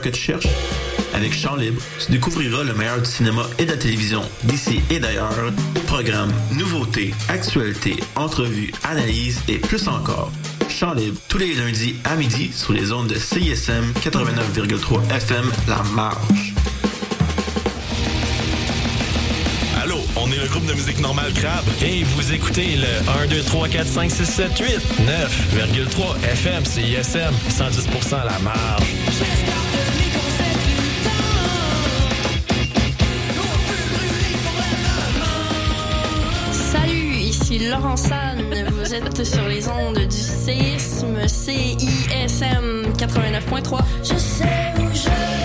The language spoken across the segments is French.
que tu cherches? Avec Chant Libre, tu découvriras le meilleur du cinéma et de la télévision d'ici et d'ailleurs. Programmes, nouveautés, actualités, entrevues, analyses et plus encore. Chant Libre, tous les lundis à midi sur les ondes de CISM 89,3 FM La Marge. Allô, on est le groupe de musique normale Crabe. Et vous écoutez le 1, 2, 3, 4, 5, 6, 7, 8, 9,3 FM, CISM, 110 à la marge. Laurent San. Vous êtes sur les ondes du séisme CISM 89.3. Je sais où je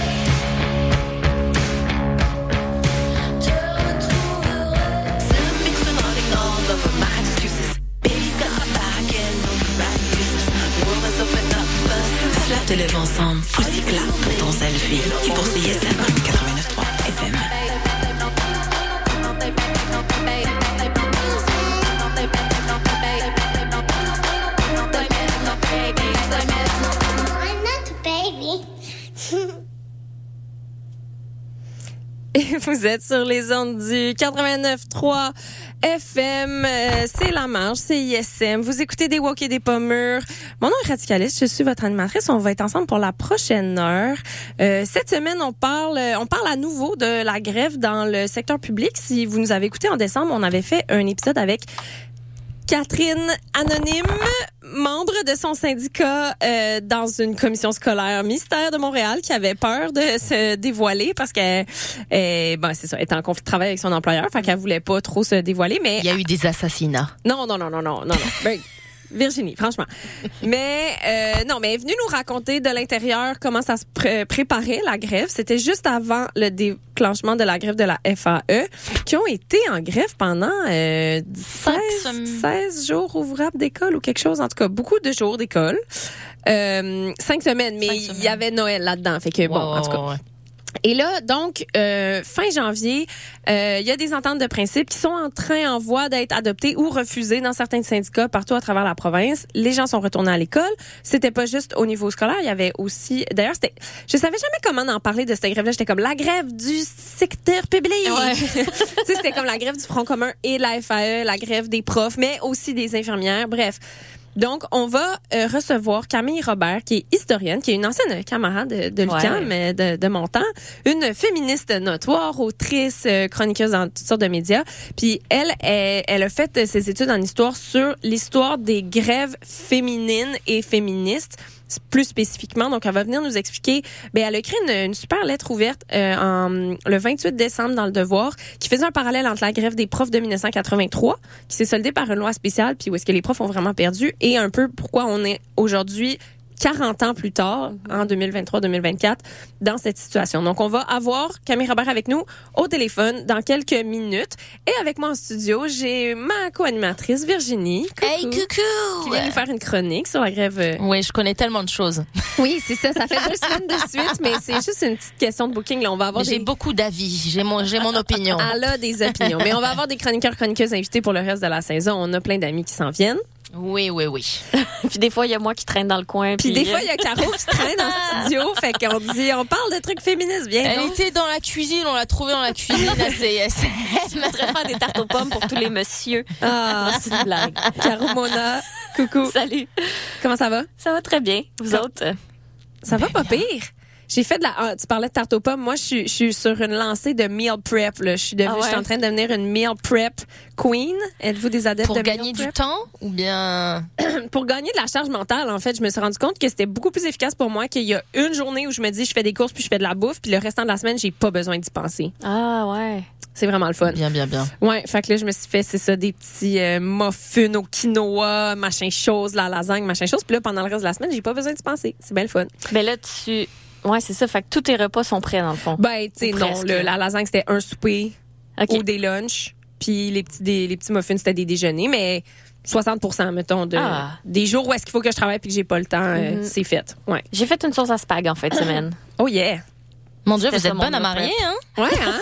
te lève ensemble. Pour ton selfie. Et pour CISM 89.3 vous êtes sur les ondes du 89.3 FM. euh, c'est La Marge, c'est ISM. Vous écoutez des Walk et des Pommures. Mon nom est Radicaliste, je suis votre animatrice. On va être ensemble pour la prochaine heure. Euh, cette semaine, on parle, on parle à nouveau de la grève dans le secteur public. Si vous nous avez écouté en décembre, on avait fait un épisode avec Catherine Anonyme, membre de son syndicat euh, dans une commission scolaire mystère de Montréal qui avait peur de se dévoiler parce qu'elle euh, bon, c'est ça, elle était en conflit de travail avec son employeur, fait qu'elle voulait pas trop se dévoiler mais Il y a eu des assassinats. non non non non non non non. Virginie, franchement. Mais euh, non, mais elle est venue nous raconter de l'intérieur comment ça se pré- préparait la grève. C'était juste avant le déclenchement de la grève de la FAE, qui ont été en grève pendant euh, 16, semaines. 16 jours ouvrables d'école ou quelque chose. En tout cas, beaucoup de jours d'école. Euh, cinq semaines, mais il y avait Noël là-dedans. Fait que bon, en tout cas. Ouais. Et là, donc, euh, fin janvier, euh, il y a des ententes de principe qui sont en train, en voie d'être adoptées ou refusées dans certains syndicats partout à travers la province. Les gens sont retournés à l'école. C'était pas juste au niveau scolaire, il y avait aussi... D'ailleurs, c'était... Je savais jamais comment en parler de cette grève-là. J'étais comme la grève du secteur public. tu sais, c'était comme la grève du Front commun et de la FAE, la grève des profs, mais aussi des infirmières. Bref. Donc, on va euh, recevoir Camille Robert, qui est historienne, qui est une ancienne camarade de, de l'UQAM, euh, de, de mon temps, une féministe notoire, autrice, euh, chroniqueuse dans toutes sortes de médias. Puis elle, elle, elle a fait ses études en histoire sur l'histoire des grèves féminines et féministes plus spécifiquement. Donc, elle va venir nous expliquer. Ben, elle a écrit une, super lettre ouverte euh, en, le 28 décembre dans le Devoir, qui faisait un parallèle entre la grève des profs de 1983, qui s'est soldée par une loi spéciale, puis où est-ce que les profs ont vraiment perdu, et un peu pourquoi on est aujourd'hui 40 ans plus tard, en 2023-2024, dans cette situation. Donc, on va avoir Camille Robert avec nous au téléphone dans quelques minutes. Et avec moi en studio, j'ai ma co-animatrice Virginie. Hey, Coucou. coucou! Qui vient nous faire une chronique sur la grève. euh, Oui, je connais tellement de choses. oui, c'est ça. Ça fait deux semaines de suite, mais c'est juste une petite question de booking. Là, on va avoir J'ai des... beaucoup d'avis. J'ai mon, j'ai mon opinion. Elle a des opinions. mais on va avoir des chroniqueurs, chroniqueuses invités pour le reste de la saison. On a plein d'amis qui s'en viennent. Oui, oui, oui. Puis des fois, il y a moi qui traîne dans le coin. Puis des fois, il y a Caro qui traîne dans le studio. Fait qu'on dit, on parle de trucs féministes. Bien Elle donc. était dans la cuisine, on l'a trouvée dans la cuisine à CIS. je mettrais faire des tartes aux pommes pour tous les messieurs. Ah, c'est une blague. Caro Mona, coucou. Salut. Comment ça va? Ça va très bien. Vous autres? Ça va pas pire. J'ai fait de la. ah, tu parlais de tarte aux pommes. Moi, je suis, je suis sur une lancée de meal prep. Là. Je suis devenue, Ah ouais? je suis en train de devenir une meal prep queen. Êtes-vous des adeptes Pour de gagner meal du prep? temps ou bien... Pour gagner de la charge mentale, en fait, je me suis rendu compte que c'était beaucoup plus efficace pour moi qu'il y a une journée où je me dis, je fais des courses puis je fais de la bouffe, puis le restant de la semaine, j'ai pas besoin d'y penser. Ah ouais. C'est vraiment le fun. Bien, bien, bien. Ouais, fait que là, je me suis fait, c'est ça, des petits euh, muffins au quinoa, machin chose, la lasagne, machin chose. Puis là, pendant le reste de la semaine, j'ai pas besoin d'y penser. C'est bien le fun. Ben là, tu... Ouais, c'est ça. Fait que tous tes repas sont prêts, dans le fond. Ben, tu sais, non, le- la lasagne, c'était un souper ou des lunchs. Puis les petits, des, les petits muffins, c'était des déjeuners. Mais 60 mettons, de, Ah. des jours où est-ce qu'il faut que je travaille puis que j'ai pas le temps, euh, Mhm. c'est fait. Ouais. J'ai fait une sauce à spag en de semaine. Oh yeah! Mon Dieu, vous êtes bonne à marier, hein? Ouais, hein?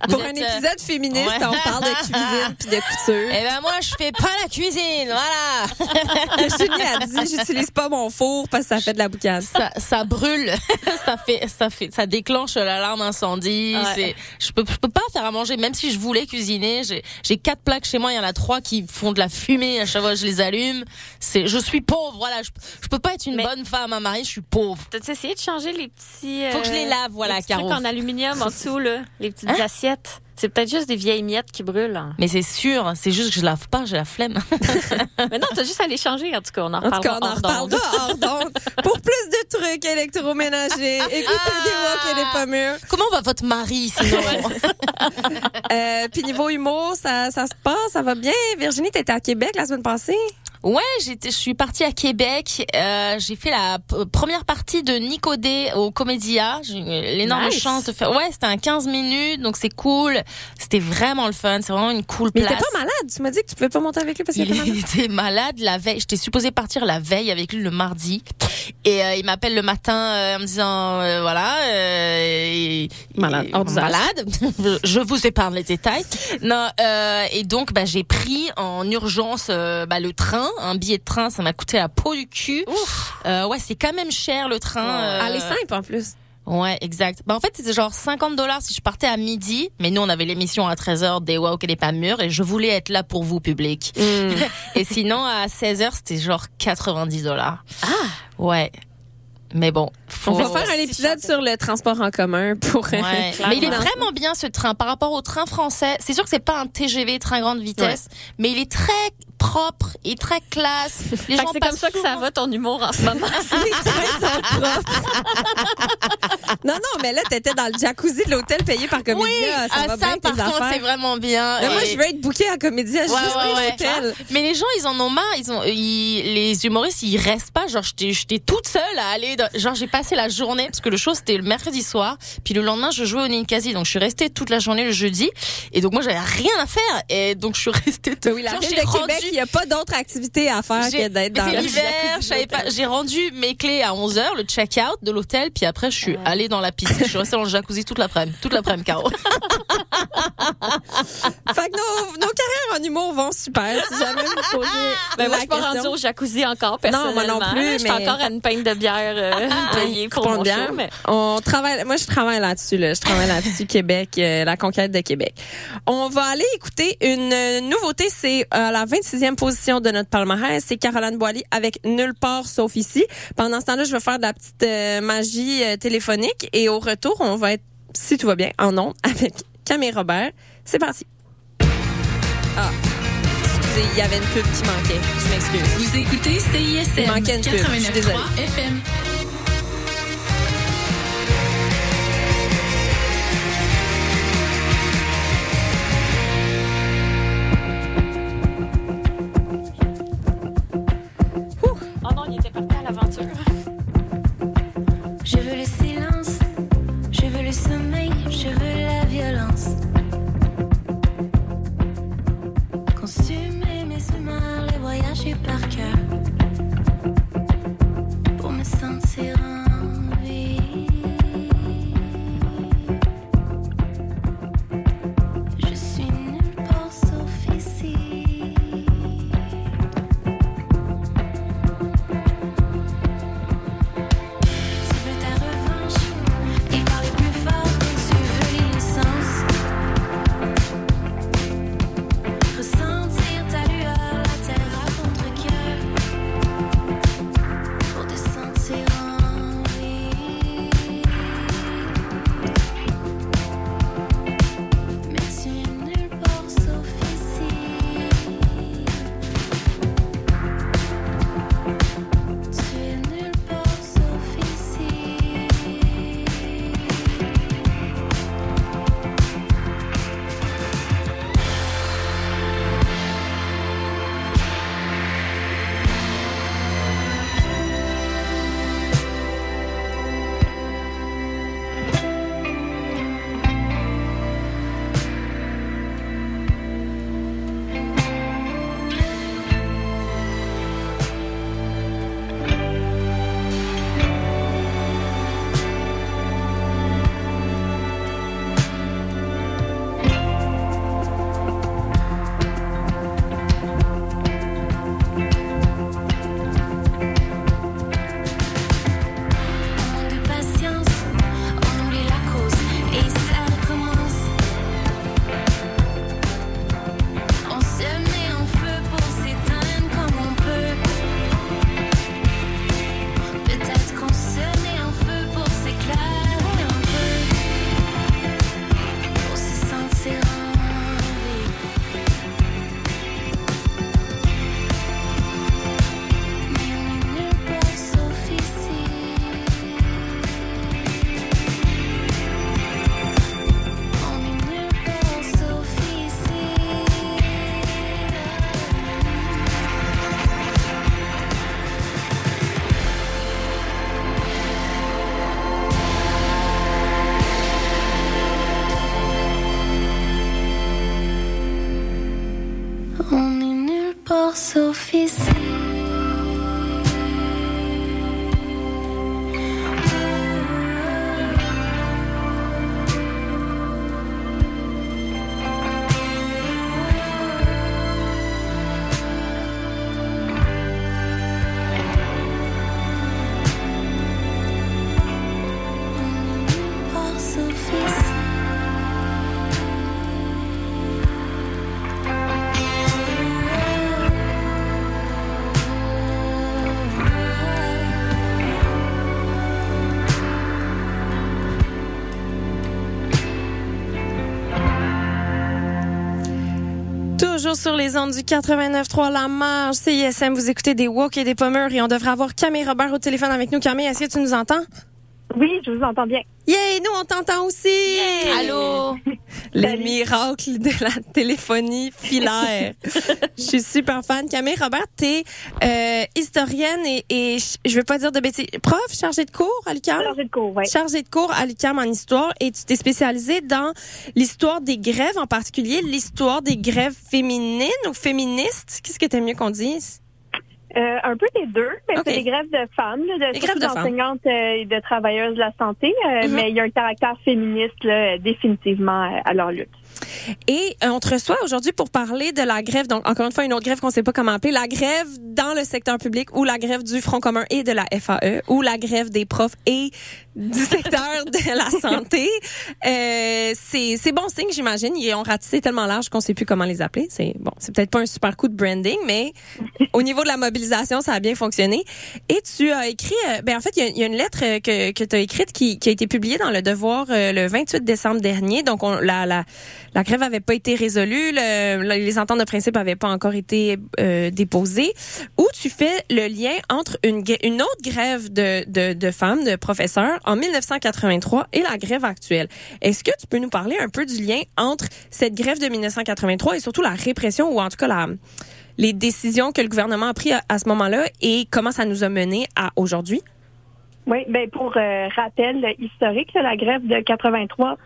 Pour un êtes, euh, épisode féministe, ouais. on parle de cuisine puis de couture. Eh ben moi, je fais pas la cuisine, voilà. Julie a dit, j'utilise pas mon four parce que ça fait de la boucane. ça, ça brûle, ça fait, ça fait, ça déclenche l'alarme incendie. Ouais. C'est, je peux, je peux pas faire à manger, même si je voulais cuisiner. J'ai, j'ai quatre plaques chez moi, il y en a trois qui font de la fumée à chaque fois que je les allume. C'est, je suis pauvre, voilà. Je, je peux pas être une Mais- bonne femme à marier, je suis pauvre. T'as essayé de changer les petits. Faut que je les lave, voilà, les petits trucs en aluminium en dessous, là. Les petites Hein? assiettes. C'est peut-être juste des vieilles miettes qui brûlent. hein. Mais c'est sûr, c'est juste que je lave pas, j'ai la flemme. Mais non, t'as juste à les changer. En tout cas, on en En tout cas, on en hors d'onde. Pour plus de trucs électroménagers, écoutez des mots qu'elle est pas mûre. Comment va votre mari sinon? Euh, puis niveau humour, ça, ça se passe, ça va bien? Virginie, t'étais à Québec la semaine passée? Ouais, j'étais, je suis partie à Québec. Euh, j'ai fait la première partie de Nicodé au Comédia. J'ai eu l'énorme Nice. chance de faire. Ouais, c'était un 15 minutes, donc c'est cool. C'était vraiment le fun. C'est vraiment une cool Mais place. t'es pas malade. Tu m'as dit que tu pouvais pas monter avec lui parce qu'il était Il malade. était malade la veille. J'étais supposée partir la veille avec lui le mardi. Et euh, il m'appelle le matin euh, en me disant, euh, voilà, euh, et- Malade, et- malade. Je vous épargne les détails. Non, euh, et donc bah, j'ai pris en urgence bah, le train, un billet de train. Ça m'a coûté la peau du cul. Euh, ouais, c'est quand même cher le train. euh, Elle est simple en plus. Ouais, exact. Bah, en fait, c'était genre 50 dollars si je partais à midi. Mais nous, on avait l'émission à 13h des Wow, qu'elle est pas mûre. Et je voulais être là pour vous, public. et sinon, à 16h, c'était genre 90 dollars. Ah! Ouais. Mais bon. Faut... On va faire un épisode sur le transport en commun pour. Ouais. mais il est vraiment bien ce train par rapport au train français. C'est sûr que c'est pas un TGV train grande vitesse, mais il est très propre et très classe. Les gens c'est comme ça que ça va ton humour en ce moment. Non, non, mais là, t'étais dans le jacuzzi de l'hôtel payé par Comédia. Oui, ça ah, va ça bien, par tes contre affaires. c'est vraiment bien. Moi, je veux être booké à Comédia juste Ouais, pour ouais, ouais. l'hôtel. Mais les gens, ils en ont marre. Ils ont, ils- les humoristes, ils restent pas. Genre, j'étais, j'étais toute seule à aller. Dans, genre, j'ai passé la journée parce que le show c'était le mercredi soir. Puis le lendemain, je jouais au Ninkasi. Donc, je suis restée toute la journée le jeudi. Et donc, moi, j'avais rien à faire. Et donc, je suis restée. Mais oui, la de Québec, rendu- il n'y a pas d'autre activité à faire que d'être dans le l'hiver. J'ai rendu mes clés à 11h, le check-out de l'hôtel, puis après je suis allée dans la piscine. Je suis restée dans le jacuzzi toute l'après-midi, toute l'après-midi, Caro. Fait que nos, nos carrières en humour vont super. Si jamais vous posez Ben, moi, je suis pas rendue au jacuzzi encore, Non, moi non personnellement. plus, Je suis mais- encore à une pinte de bière euh, payée pour mon bien. show, mais... On travaille, moi je travaille là-dessus, là. Je travaille là-dessus, Québec, euh, la conquête de Québec. On va aller écouter une euh, nouveauté, c'est à la 26e position de notre palmarès, c'est Caroline Boily avec Nulle part sauf ici. Pendant ce temps-là, je vais faire de la petite euh, magie euh, téléphonique et au retour, on va être, si tout va bien, en ondes avec Camille Robert. C'est parti. Ah, excusez, il y avait une pub qui manquait. Je m'excuse. Vous écoutez Il CISM manquait une pub, je suis désolée. 89.3 FM. Toujours sur les ondes du 89.3 La Marge, CISM, vous écoutez des Walk et des Pommers et on devrait avoir Camille Robert au téléphone avec nous. Camille, est-ce que tu nous entends? Oui, je vous entends bien. Yay, nous on t'entend aussi! Allô? Les miracles de la téléphonie filaire. Je suis super fan. Camille Robert, t'es euh, historienne et, et je- je veux pas dire de bêtises. Prof, chargée de cours à l'UQAM? Chargée de cours, oui. Chargée de cours à l'UQAM en histoire et tu t'es spécialisée dans l'histoire des grèves, en particulier l'histoire des grèves féminines ou féministes. Qu'est-ce que t'aimes mieux qu'on dise? Euh, un peu des deux, mais c'est des grèves de femmes, là, de, d'enseignantes euh, et de travailleuses de la santé, euh, Mhm. mais il y a un caractère féministe là, définitivement à leur lutte. Et euh, on te reçoit aujourd'hui pour parler de la grève, donc encore une fois une autre grève qu'on sait pas comment appeler, la grève dans le secteur public ou la grève du Front commun et de la FAE ou la grève des profs et du secteur de la santé. Euh, c'est c'est bon signe, j'imagine. Ils ont ratissé tellement large qu'on sait plus comment les appeler. C'est bon, c'est peut-être pas un super coup de branding, mais au niveau de la mobilisation, ça a bien fonctionné. Et tu as écrit, euh, ben en fait, il y a- il y, a une lettre euh, que, que tu as écrite qui, qui a été publiée dans le Devoir euh, le 28 décembre dernier. Donc, on, la, la, la grève avait pas été résolue, le- le- les ententes de principe avaient pas encore été euh, déposées. Où tu fais le lien entre une, autre grève de, de, femmes, de professeurs, en 1983 et la grève actuelle? Est-ce que tu peux nous parler un peu du lien entre cette grève de 1983 et surtout la répression ou en tout cas la les décisions que le gouvernement a prises à, ce moment-là et comment ça nous a mené à aujourd'hui? Oui, ben pour euh, rappel historique, la grève de 83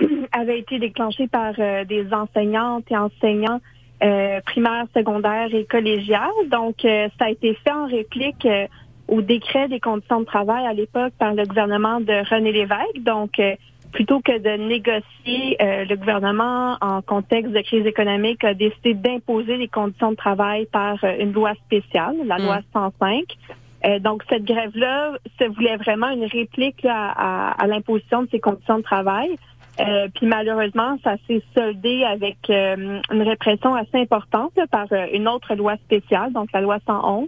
avait été déclenchée par euh, des enseignantes et enseignants euh, primaires, secondaires et collégiales. Donc, euh, ça a été fait en réplique euh, au décret des conditions de travail à l'époque par le gouvernement de René Lévesque. Donc, euh, plutôt que de négocier, euh, le gouvernement, en contexte de crise économique, a décidé d'imposer les conditions de travail par euh, une loi spéciale, la loi 105. Euh, donc, cette grève-là se voulait vraiment une réplique là, à, à l'imposition de ces conditions de travail. Euh, puis malheureusement, ça s'est soldé avec euh, une répression assez importante là, par euh, une autre loi spéciale, donc la loi 111,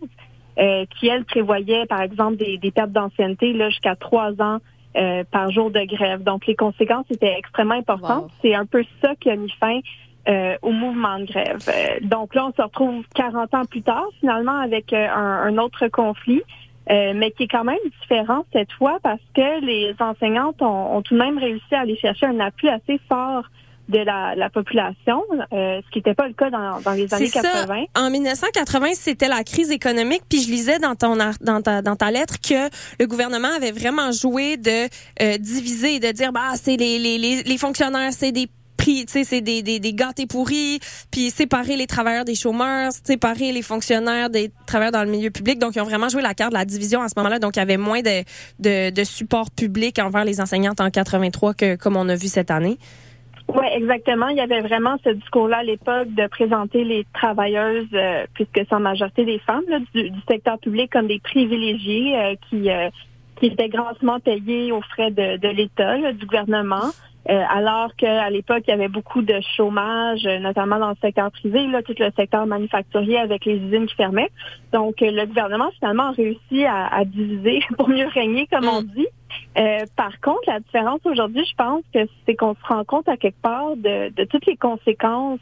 euh, qui, elle, prévoyait, par exemple, des, des pertes d'ancienneté là, jusqu'à trois ans euh, par jour de grève. Donc, les conséquences étaient extrêmement importantes. Wow. C'est un peu ça qui a mis fin euh, au mouvement de grève. Euh, donc là, on se retrouve 40 ans plus tard, finalement, avec un, un autre conflit. Euh, mais qui est quand même différent cette fois parce que les enseignantes ont, ont tout de même réussi à aller chercher un appui assez fort de la, la population, euh, ce qui n'était pas le cas dans, dans les années C'est ça. 80. En 1980, c'était la crise économique, puis je lisais dans ton dans ta dans ta lettre que le gouvernement avait vraiment joué de euh, diviser et de dire bah c'est les, les les les fonctionnaires, c'est des tu sais, c'est des, des, des gâtés pourris, puis séparer les travailleurs des chômeurs, séparer les fonctionnaires des travailleurs dans le milieu public. Donc, ils ont vraiment joué la carte de la division à ce moment-là. Donc, il y avait moins de, support public envers les enseignantes en 83 que comme on a vu cette année. Oui, exactement. Il y avait vraiment ce discours-là à l'époque de présenter les travailleuses, euh, puisque c'est en majorité des femmes du, secteur public, comme des privilégiés euh, qui, euh, qui étaient grassement payés aux frais de, l'État, du gouvernement. Euh, alors qu'à l'époque, il y avait beaucoup de chômage, notamment dans le secteur privé, là, tout le secteur manufacturier avec les usines qui fermaient. Donc, euh, le gouvernement, finalement, a réussi à, à diviser pour mieux régner, comme on dit. Euh, par contre, la différence aujourd'hui, je pense que c'est qu'on se rend compte à quelque part de, de toutes les conséquences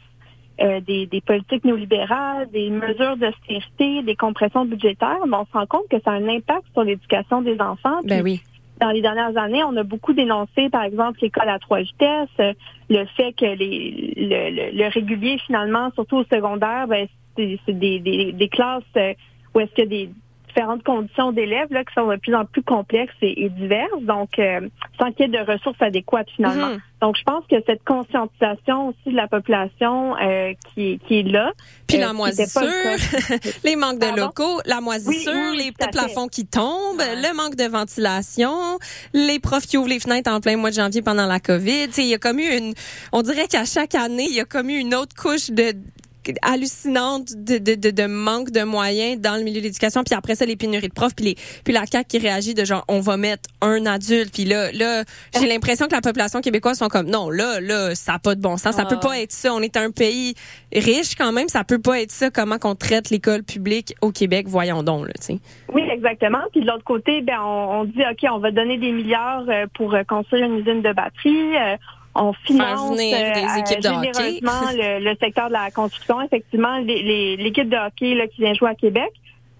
euh, des, des politiques néolibérales, des mesures d'austérité, des compressions budgétaires, mais on se rend compte que ça a un impact sur l'éducation des enfants. Ben oui. Dans les dernières années, on a beaucoup dénoncé, par exemple, l'école à trois vitesses, euh, le fait que les, le, le- le régulier, finalement, surtout au secondaire, ben, c'est des, des, des classes euh, où est-ce que des différentes conditions d'élèves là, qui sont de plus en plus complexes et, et diverses, donc euh, sans qu'il y ait de ressources adéquates finalement. Mhm. Donc, je pense que cette conscientisation aussi de la population euh, qui, qui est là. Puis euh, la moisissure, le les manques de Pardon? locaux, la moisissure, Oui, oui, les plafonds qui tombent, le manque de ventilation, les profs qui ouvrent les fenêtres en plein mois de janvier pendant la COVID. Il y a comme eu une, on dirait qu'à chaque année, il y a comme eu une autre couche de hallucinante de, de, de, de manque de moyens dans le milieu de l'éducation puis après ça les pénuries de profs puis les puis la CAQ qui réagit de genre on va mettre un adulte puis là là j'ai l'impression que la population québécoise sont comme non là là ça a pas de bon sens ça Ah. peut pas être ça on est un pays riche quand même ça peut pas être ça comment qu'on traite l'école publique au Québec voyons donc là tu sais Oui, exactement. Puis de l'autre côté, ben on, on dit ok, on va donner des milliards euh, pour euh, construire une usine de batterie. On finance venir euh, des équipes de hockey. généreusement le, le secteur de la construction. Effectivement, l'équipe de hockey là, qui vient jouer à Québec.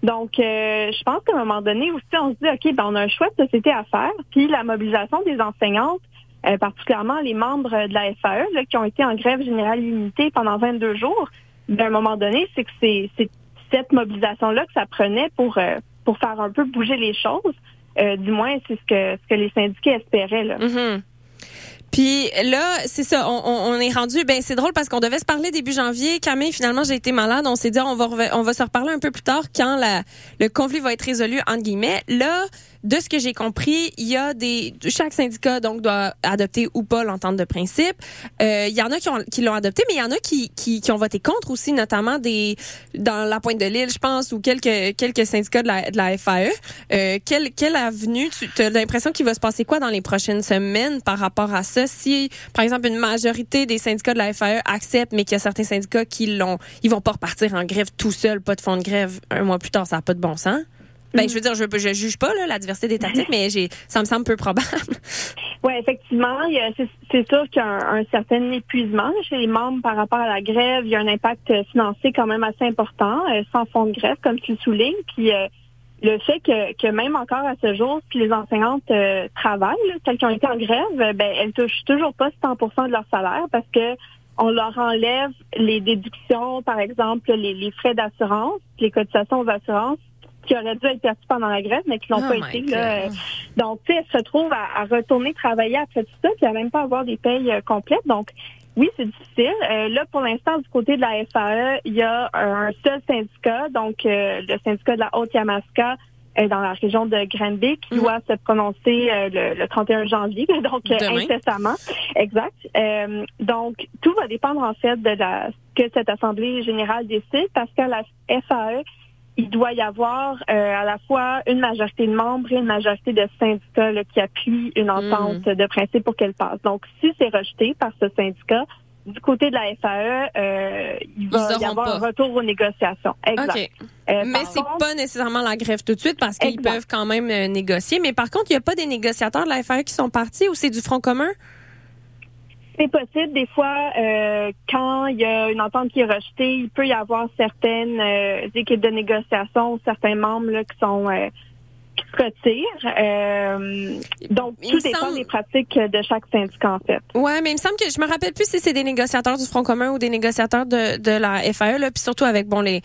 Donc, euh, je pense qu'à un moment donné aussi, on se dit, OK, ben, on a un choix de société à faire. Puis la mobilisation des enseignantes, euh, particulièrement les membres de la FAE, là, qui ont été en grève générale limitée pendant 22 jours, ben, à un moment donné, c'est que c'est cette mobilisation-là que ça prenait pour, euh, pour faire un peu bouger les choses. Euh, du moins, c'est ce que, ce que les syndiqués espéraient. Là. Mhm. Puis là, c'est ça, on, on, est rendu. Ben c'est drôle parce qu'on devait se parler début janvier. Camille, finalement, j'ai été malade. On s'est dit on va on va se reparler un peu plus tard quand la, le conflit va être résolu entre guillemets. Là, de ce que j'ai compris, il y a des chaque syndicat donc doit adopter ou pas l'entente de principe. Euh, Il y en a qui ont qui l'ont adopté, mais il y en a qui, qui qui ont voté contre aussi, notamment des dans la Pointe de l'Île, je pense, ou quelques quelques syndicats de la de la FAE. Euh, quelle quelle avenue tu as l'impression qu'il va se passer quoi dans les prochaines semaines par rapport à ça? Si par exemple une majorité des syndicats de la FAE acceptent, mais qu'il y a certains syndicats qui l'ont, ils vont pas repartir en grève tout seuls, pas de fond de grève un mois plus tard, ça a pas de bon sens. Ben, je veux dire, je, je juge pas là, la diversité des tactiques, mais j'ai, ça me semble peu probable. Oui, effectivement, il y a- c'est c'est sûr qu'il y a un, un certain épuisement chez les membres par rapport à la grève. Il y a un impact euh, financier quand même assez important, euh, sans fonds de grève, comme tu le soulignes. Puis euh, le fait que, que même encore à ce jour, puis les enseignantes euh, travaillent, là, celles qui ont été en grève, euh, ben elles touchent toujours pas 100% de leur salaire parce que on leur enlève les déductions, par exemple, les, les frais d'assurance, les cotisations aux assurances qui auraient dû être perçues pendant la grève, mais qui l'ont Oh pas été. Là, donc, tu sais, elle se retrouve à, à retourner travailler après tout ça, puis à même pas avoir des payes euh, complètes. Donc, oui, c'est difficile. Euh, là, pour l'instant, du côté de la FAE, il y a un seul syndicat, donc euh, le syndicat de la Haute-Yamaska euh, dans la région de Granby, qui Mhm. doit se prononcer euh, le, le 31 janvier, donc euh, incessamment. Exact. Euh, donc, tout va dépendre en fait de la que cette Assemblée générale décide, parce qu'à la FAE, il doit y avoir euh, à la fois une majorité de membres et une majorité de syndicats là, qui appuient une entente de principe pour qu'elle passe. Donc, si c'est rejeté par ce syndicat, du côté de la FAE, euh, il va y avoir pas. un retour aux négociations. Exact. Euh, Mais c'est contre- pas nécessairement la grève tout de suite parce qu'ils peuvent quand même euh, négocier. Mais par contre, il n'y a pas des négociateurs de la FAE qui sont partis ou c'est du Front commun? C'est possible. Des fois, euh, quand il y a une entente qui est rejetée, il peut y avoir certaines euh, équipes de négociation, certains membres là, qui sont euh. Euh, donc, Il tout dépend semble- des pratiques de chaque syndicat, en fait. Ouais, mais il me semble que je me rappelle plus si c'est des négociateurs du Front commun ou des négociateurs de, de la FAE, là, puis surtout avec bon les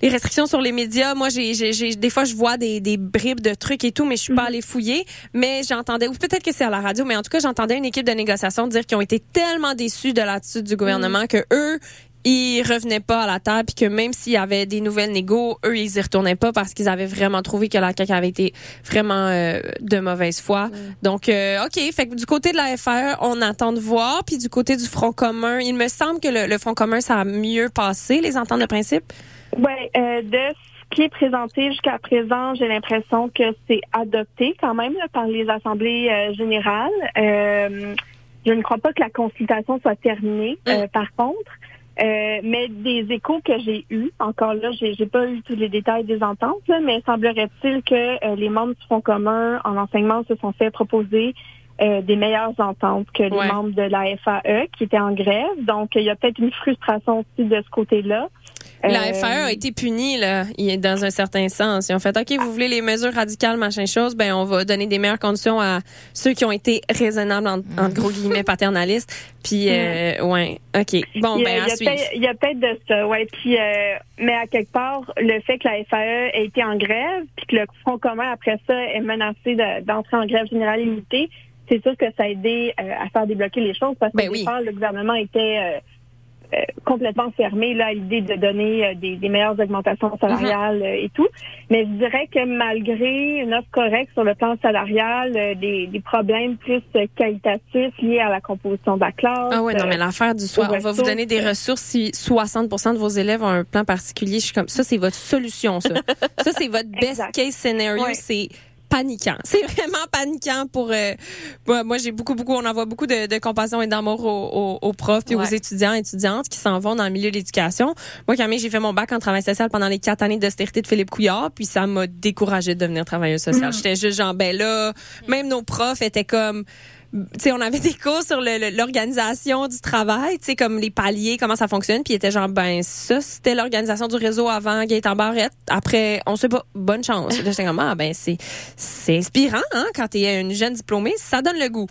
les restrictions sur les médias. Moi, j'ai, j'ai, j'ai- des fois, je vois des, des bribes de trucs et tout, mais je suis pas allée fouiller. Mais j'entendais, ou peut-être que c'est à la radio, mais en tout cas, j'entendais une équipe de négociation dire qu'ils ont été tellement déçus de l'attitude du gouvernement que eux, ils revenaient pas à la table, puis que même s'il y avait des nouvelles négos, eux, ils y retournaient pas parce qu'ils avaient vraiment trouvé que la CAQ avait été vraiment euh, de mauvaise foi. Donc, euh, OK, fait que du côté de la FAE, on attend de voir, puis du côté du Front commun, il me semble que le, le Front commun, ça a mieux passé, les ententes de principe? Oui, euh, de ce qui est présenté jusqu'à présent, j'ai l'impression que c'est adopté quand même là, par les assemblées euh, générales. Je ne crois pas que la consultation soit terminée, euh, par contre. Euh, mais des échos que j'ai eus, encore là, j'ai j'ai pas eu tous les détails des ententes, là, mais semblerait-il que euh, les membres du Front commun en enseignement se sont fait proposer euh, des meilleures ententes que les Ouais. membres de la FAE qui étaient en grève. Donc, il y a peut-être une frustration aussi de ce côté-là. La Euh, FAE a été punie là, dans un certain sens. Ils ont fait OK, vous voulez les mesures radicales, machin chose, ben on va donner des meilleures conditions à ceux qui ont été raisonnables en, entre gros guillemets paternalistes. Puis euh, ouais, OK. Bon il y a, ben il y à a suivre. peut-être- il y a peut-être de ça, ouais. Puis, euh, mais à quelque part, le fait que la FAE ait été en grève, puis que le Front commun après ça est menacé de- d'entrer en grève générale illimitée, c'est sûr que ça a aidé euh, à faire débloquer les choses parce que Ben oui. le gouvernement était euh, euh, complètement fermé là, à l'idée de donner euh, des, des meilleures augmentations salariales euh, et tout. Mais je dirais que malgré une offre correcte sur le plan salarial, euh, des, des problèmes plus euh, qualitatifs liés à la composition de la classe. Ah ouais, non, euh, mais l'affaire du soir, on va vous donner des ressources. ressources si 60% de vos élèves ont un plan particulier. Je suis comme, ça, c'est votre solution, ça. ça, c'est votre best Exact. case scenario. Ouais. C'est paniquant. C'est vraiment paniquant pour... euh, moi, moi, j'ai beaucoup, beaucoup, on envoie beaucoup de, de compassion et d'amour aux, aux, aux profs et aux étudiants et étudiantes qui s'en vont dans le milieu de l'éducation. Moi, Camille, j'ai fait mon bac en travail social pendant les quatre années d'austérité de Philippe Couillard, puis ça m'a découragé de devenir travailleuse sociale. J'étais juste genre, ben là, même nos profs étaient comme tu sais, on avait des cours sur l'organisation du travail, tu comme les paliers, comment ça fonctionne, puis il était genre, ben ça, c'était l'organisation du réseau avant Gaëtan Barrette. Après, on sait pas, bonne chance. J'étais comme, ah, ben c'est c'est inspirant, hein, quand t'es une jeune diplômée, ça donne le goût.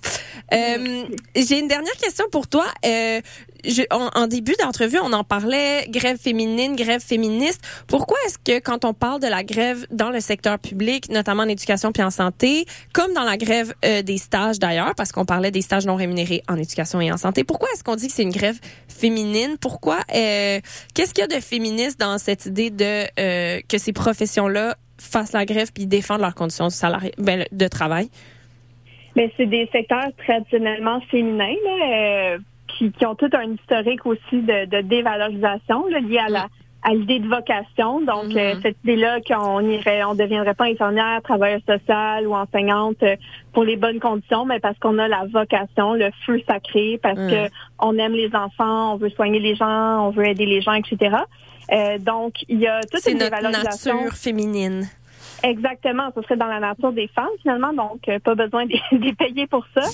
Euh, J'ai une dernière question pour toi. Euh, je- en, en début d'entrevue, on en parlait, grève féminine, grève féministe. Pourquoi est-ce que quand on parle de la grève dans le secteur public, notamment en éducation puis en santé, comme dans la grève euh, des stages d'ailleurs, qu'on parlait des stages non rémunérés en éducation et en santé, pourquoi est-ce qu'on dit que c'est une grève féminine? Pourquoi? euh, Qu'est-ce qu'il y a de féministe dans cette idée de euh, que ces professions-là fassent la grève puis défendent leurs conditions salariales, ben, de travail? Mais c'est des secteurs traditionnellement féminins là, euh, qui, qui ont tout un historique aussi de, de dévalorisation là, lié à la à l'idée de vocation. Donc euh, cette idée-là qu'on irait, on deviendrait pas infirmière, travailleuse sociale ou enseignante euh, pour les bonnes conditions, mais parce qu'on a la vocation, le feu sacré, parce Mm. que on aime les enfants, on veut soigner les gens, on veut aider les gens, etc. Euh, donc il y a toute une notre dévalorisation. nature féminine. Exactement, ce serait dans la nature des femmes finalement, donc euh, pas besoin les payer pour ça.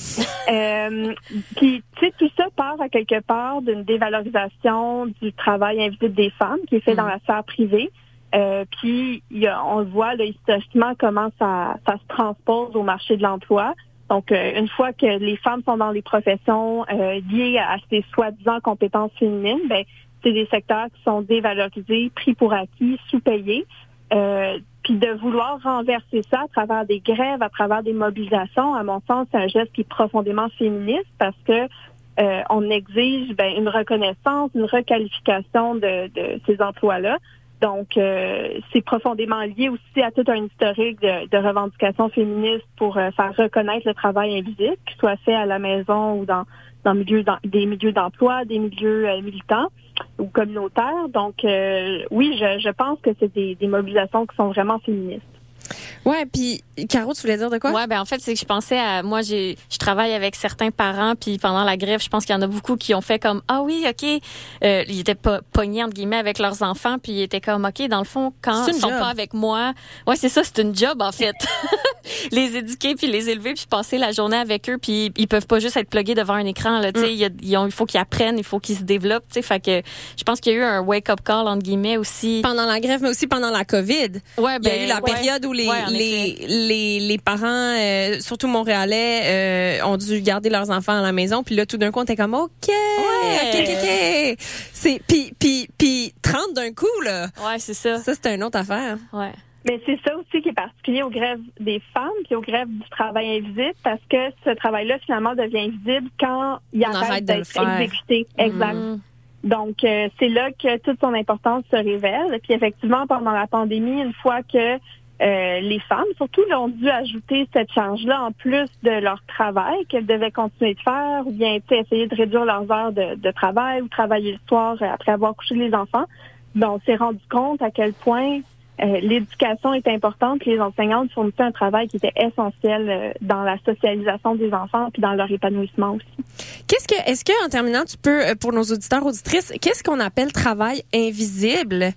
Euh, Puis tu sais, tout ça part à quelque part d'une dévalorisation du travail invisible des femmes qui est fait dans la sphère privée. Euh, puis y a- on le voit là, historiquement comment ça, ça se transpose au marché de l'emploi. Donc euh, une fois que les femmes sont dans les professions euh, liées à ces soi-disant compétences féminines, ben c'est des secteurs qui sont dévalorisés, pris pour acquis, sous-payés. Euh, puis de vouloir renverser ça à travers des grèves, à travers des mobilisations, à mon sens, c'est un geste qui est profondément féministe parce que euh, on exige ben, une reconnaissance, une requalification de, de ces emplois-là. Donc, euh, c'est profondément lié aussi à tout un historique de, de revendications féministes pour euh, faire reconnaître le travail invisible, qu'il soit fait à la maison ou dans, dans, des milieux d'emploi, des milieux euh, militants ou communautaires. Donc, euh, oui, je, je pense que c'est des, des mobilisations qui sont vraiment féministes. Ouais, puis Caro, tu voulais dire de quoi? Ouais, ben en fait, c'est que je pensais à moi j'ai je travaille avec certains parents puis pendant la grève, je pense qu'il y en a beaucoup qui ont fait comme ah oui, OK, euh, ils étaient pas pognés entre guillemets avec leurs enfants puis ils étaient comme OK, dans le fond quand ils sont job. pas avec moi, ouais, c'est ça, c'est une job en fait. les éduquer puis les élever puis passer la journée avec eux puis ils peuvent pas juste être plugués devant un écran là, tu sais, il ils ont- il faut qu'ils apprennent, il faut qu'ils se développent, tu sais, fait que je pense qu'il y a eu un wake up call entre guillemets aussi. Pendant la grève, mais aussi pendant la COVID. Ouais, Il y a ben, eu la ouais. période où les, Ouais, les, les, les parents, euh, surtout montréalais, euh, ont dû garder leurs enfants à la maison. Puis là, tout d'un coup, on était comme, OK, OK, OK, OK. C'est, puis, puis, puis 30 d'un coup, là. Ouais, c'est ça. Ça, c'est une autre affaire. Ouais. Mais c'est ça aussi qui est particulier aux grèves des femmes puis aux grèves du travail invisible parce que ce travail-là finalement devient invisible quand il On arrête, arrête d'être exécuté. Exact. Mhm. Donc euh, c'est là que toute son importance se révèle. Puis effectivement pendant la pandémie, une fois que euh, les femmes, surtout, ont dû ajouter cette charge-là en plus de leur travail qu'elles devaient continuer de faire ou bien essayer de réduire leurs heures de, travail ou travailler le soir euh, après avoir couché les enfants. Ben, on s'est rendu compte à quel point euh, l'éducation est importante. Les enseignantes fournissaient un travail qui était essentiel dans la socialisation des enfants puis dans leur épanouissement aussi. Qu'est-ce que, est-ce que, en terminant, tu peux, pour nos auditeurs, auditrices, qu'est-ce qu'on appelle travail invisible?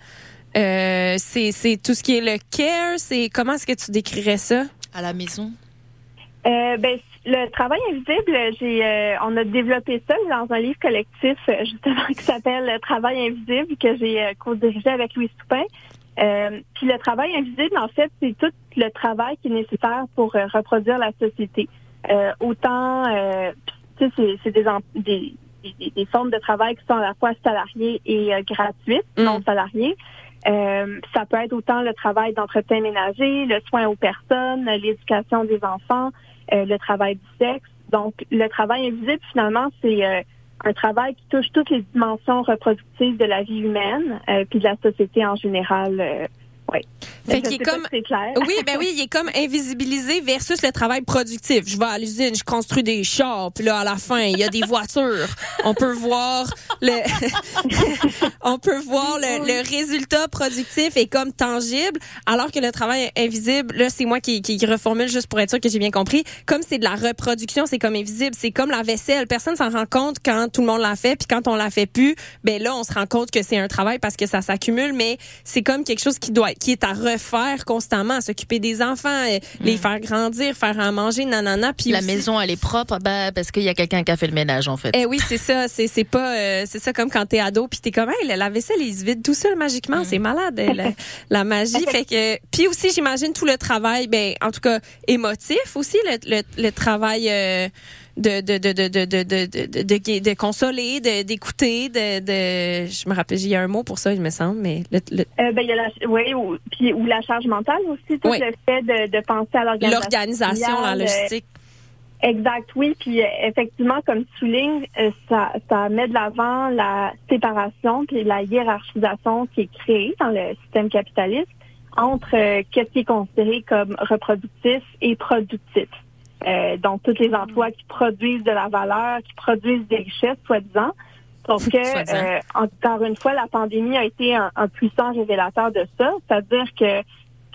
Euh, c'est, c'est tout ce qui est le care, c'est, comment est-ce que tu décrirais ça? À la maison. Euh, ben, le travail invisible, j'ai, euh, on a développé ça dans un livre collectif euh, justement qui s'appelle Le Travail invisible que j'ai euh, co-dirigé avec Louis Toupin. Euh, puis le travail invisible, en fait, c'est tout le travail qui est nécessaire pour euh, reproduire la société. Euh, autant, euh, tu sais, c'est, des, des, des, des formes de travail qui sont à la fois salariées et euh, gratuites, Mm. non salariées. Euh, ça peut être autant le travail d'entretien ménager, le soin aux personnes, l'éducation des enfants, euh, le travail du sexe. Donc, le travail invisible, finalement, c'est euh, un travail qui touche toutes les dimensions reproductives de la vie humaine, euh, puis de la société en général. Euh, ouais. Fait qu'il est comme- clair. Oui, ben oui, il est comme invisibilisé versus le travail productif. Je vais à l'usine, je construis des chars, puis là à la fin, il y a des voitures. On peut voir le on peut voir le, le résultat productif est comme tangible, alors que le travail invisible, là c'est moi qui, qui, qui reformule juste pour être sûr que j'ai bien compris. Comme c'est de la reproduction, c'est comme invisible, c'est comme la vaisselle. Personne s'en rend compte quand tout le monde l'a fait, puis quand on la fait plus, ben là on se rend compte que c'est un travail parce que ça s'accumule, mais c'est comme quelque chose qui doit qui est à refaire constamment, s'occuper des enfants, euh, les faire grandir, faire à manger, nanana, puis La aussi- maison, elle est propre, bah, parce qu'il y a quelqu'un qui a fait le ménage, en fait. eh oui, c'est ça. C'est c'est pas euh, c'est ça comme quand t'es ado puis t'es comme hey, la- la vaisselle il se vide tout seul magiquement. C'est malade la, la magie. fait que puis aussi j'imagine tout le travail, ben en tout cas émotif aussi le le, le travail. euh, de de de de de de de de, de, de consoler, de d'écouter, de, de je me rappelle, il y a un mot pour ça, il me semble, mais le, le- Euh, ben, il y a la, oui, ou, puis, ou la charge mentale aussi, tout Oui. le fait de, de penser à l'organisation. l'organisation, la euh, logistique. Exact, oui. Puis euh, effectivement, comme tu soulignes, euh, ça, ça met de l'avant la séparation puis la hiérarchisation qui est créée dans le système capitaliste entre euh, qu'est-ce qui est considéré comme reproductif et productif. Euh, donc, tous les emplois qui produisent de la valeur, qui produisent des richesses, soi-disant. Sauf que, euh, encore une fois, la pandémie a été un, un puissant révélateur de ça. C'est-à-dire que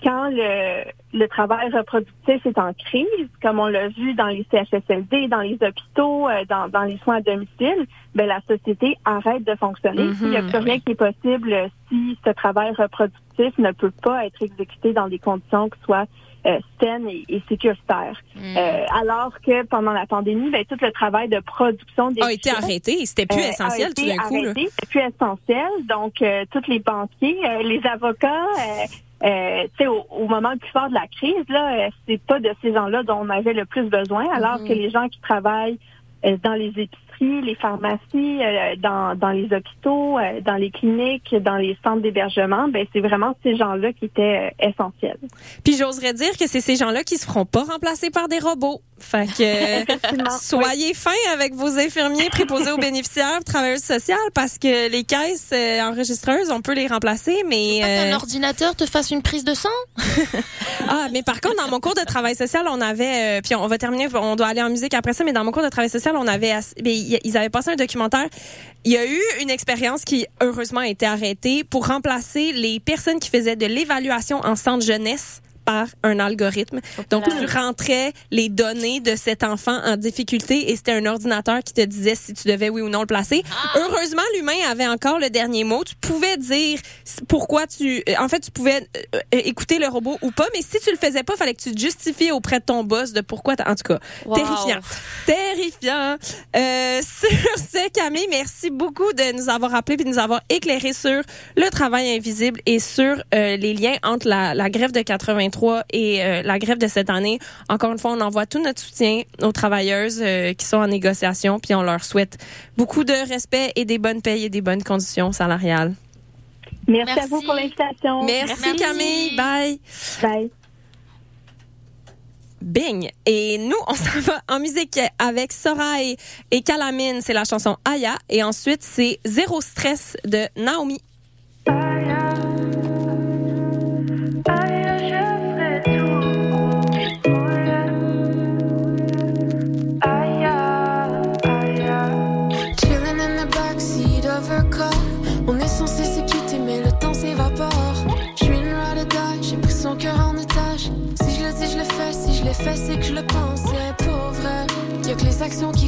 quand le, le travail reproductif est en crise, comme on l'a vu dans les CHSLD, dans les hôpitaux, euh, dans, dans les soins à domicile, ben la société arrête de fonctionner. Mhm. Il n'y a plus rien qui est possible si ce travail reproductif ne peut pas être exécuté dans des conditions qui soient euh, saines et, et sécuritaires. Mm. Euh, alors que pendant la pandémie, ben, tout le travail de production des A été richesses, arrêté, c'était plus euh, essentiel a tout d'un coup. C'est plus essentiel. Donc, euh, tous les banquiers, euh, les avocats, euh, euh, tu sais, au, au moment le plus fort de la crise, là, euh, c'est pas de ces gens-là dont on avait le plus besoin, alors que les gens qui travaillent euh, dans les épiceries, les pharmacies, euh, dans, dans les hôpitaux, euh, dans les cliniques, dans les centres d'hébergement, ben c'est vraiment ces gens-là qui étaient euh, essentiels. Puis j'oserais dire que c'est ces gens-là qui se feront pas remplacer par des robots. Fait que soyez fins avec vos infirmiers préposés aux bénéficiaires, travailleuses sociales, parce que les caisses euh, enregistreuses, on peut les remplacer, mais Pas qu'un euh, ordinateur te fasse une prise de sang? Ah, mais par contre, dans mon cours de travail social, on avait, euh, puis on va terminer, on doit aller en musique après ça, mais dans mon cours de travail social, on avait, ils avaient passé un documentaire. Il y a eu une expérience qui, heureusement, a été arrêtée pour remplacer les personnes qui faisaient de l'évaluation en centre jeunesse par un algorithme. Donc, tu rentrais les données de cet enfant en difficulté et c'était un ordinateur qui te disait si tu devais oui ou non le placer. Heureusement, l'humain avait encore le dernier mot. Tu pouvais dire pourquoi tu... En fait, tu pouvais euh, euh, écouter le robot ou pas, mais si tu le faisais pas, fallait que tu te justifies auprès de ton boss de pourquoi... En tout cas, Wow. terrifiant. Terrifiant. Euh, sur ce, Camille, merci beaucoup de nous avoir appelé et de nous avoir éclairé sur le travail invisible et sur euh, les liens entre la, la grève de 83 et euh, la grève de cette année. Encore une fois, on envoie tout notre soutien aux travailleuses euh, qui sont en négociation, puis on leur souhaite beaucoup de respect et des bonnes payes et des bonnes conditions salariales. Merci, à vous pour l'invitation. Merci, Merci. Camille. Bye. Bye. Bing. Et nous, on s'en va en musique avec Soraï et Calamine. C'est la chanson Aya. Et ensuite, c'est Zéro stress de Naomi. l'action qui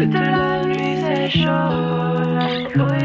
Toute la nuit c'est chaud, la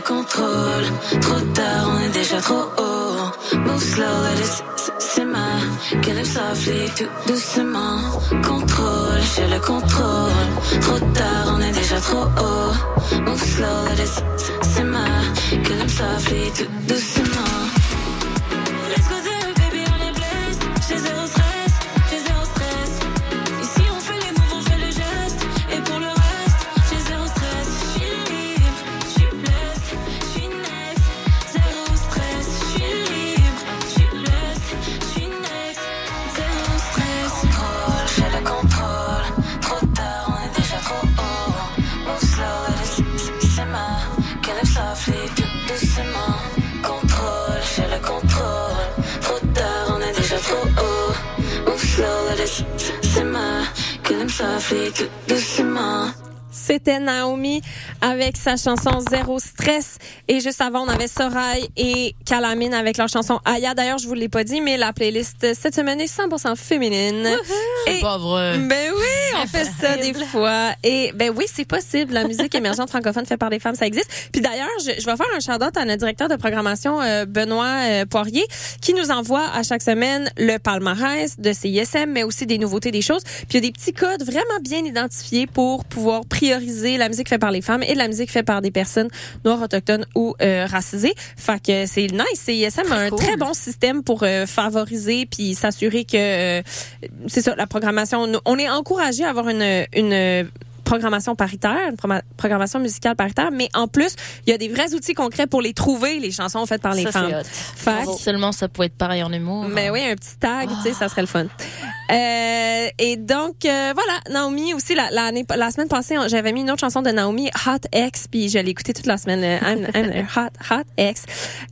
contrôle. Trop tard, on est déjà trop haut. Move slow, let it simmer. Kill it softly, tout doucement. Contrôle, j'ai le contrôle. Trop tard, on est déjà trop haut. Move slow, let it simmer. Kill it softly, tout doucement. C'était Naomi avec sa chanson Zéro Stress. Et juste avant, on avait Sorail et Calamine avec leur chanson Aya. D'ailleurs, je vous l'ai pas dit, mais la playlist cette semaine est 100% féminine. C'est pas vrai. Ben oui, on fait ça des fois. Et ben oui, c'est possible. La musique émergente francophone faite par des femmes, ça existe. Puis d'ailleurs, je, je vais faire un shout-out à notre directeur de programmation, euh, Benoît euh, Poirier, qui nous envoie à chaque semaine le palmarès de CISM, mais aussi des nouveautés, des choses. Puis il y a des petits codes vraiment bien identifiés pour pouvoir prioriser la musique faite par les femmes et la musique faite par des personnes noires, autochtones ou euh, racisées. Fait que c'est nice. CISM a un cool. très bon système pour euh, favoriser puis s'assurer que euh, c'est ça la programmation. On est encouragé à avoir une une programmation paritaire, une programmation musicale paritaire, mais en plus, il y a des vrais outils concrets pour les trouver, les chansons faites par les Ça, femmes. Fait seulement ça pouvait être pareil en humour. mais oui, un petit tag, tu sais, ça serait le fun. Euh, et donc euh, voilà, Naomi aussi la, l'année- la semaine passée, on- j'avais mis une autre chanson de Naomi, Hot X, puis je l'ai écoutée toute la semaine. euh, I'm, I'm a hot Hot X.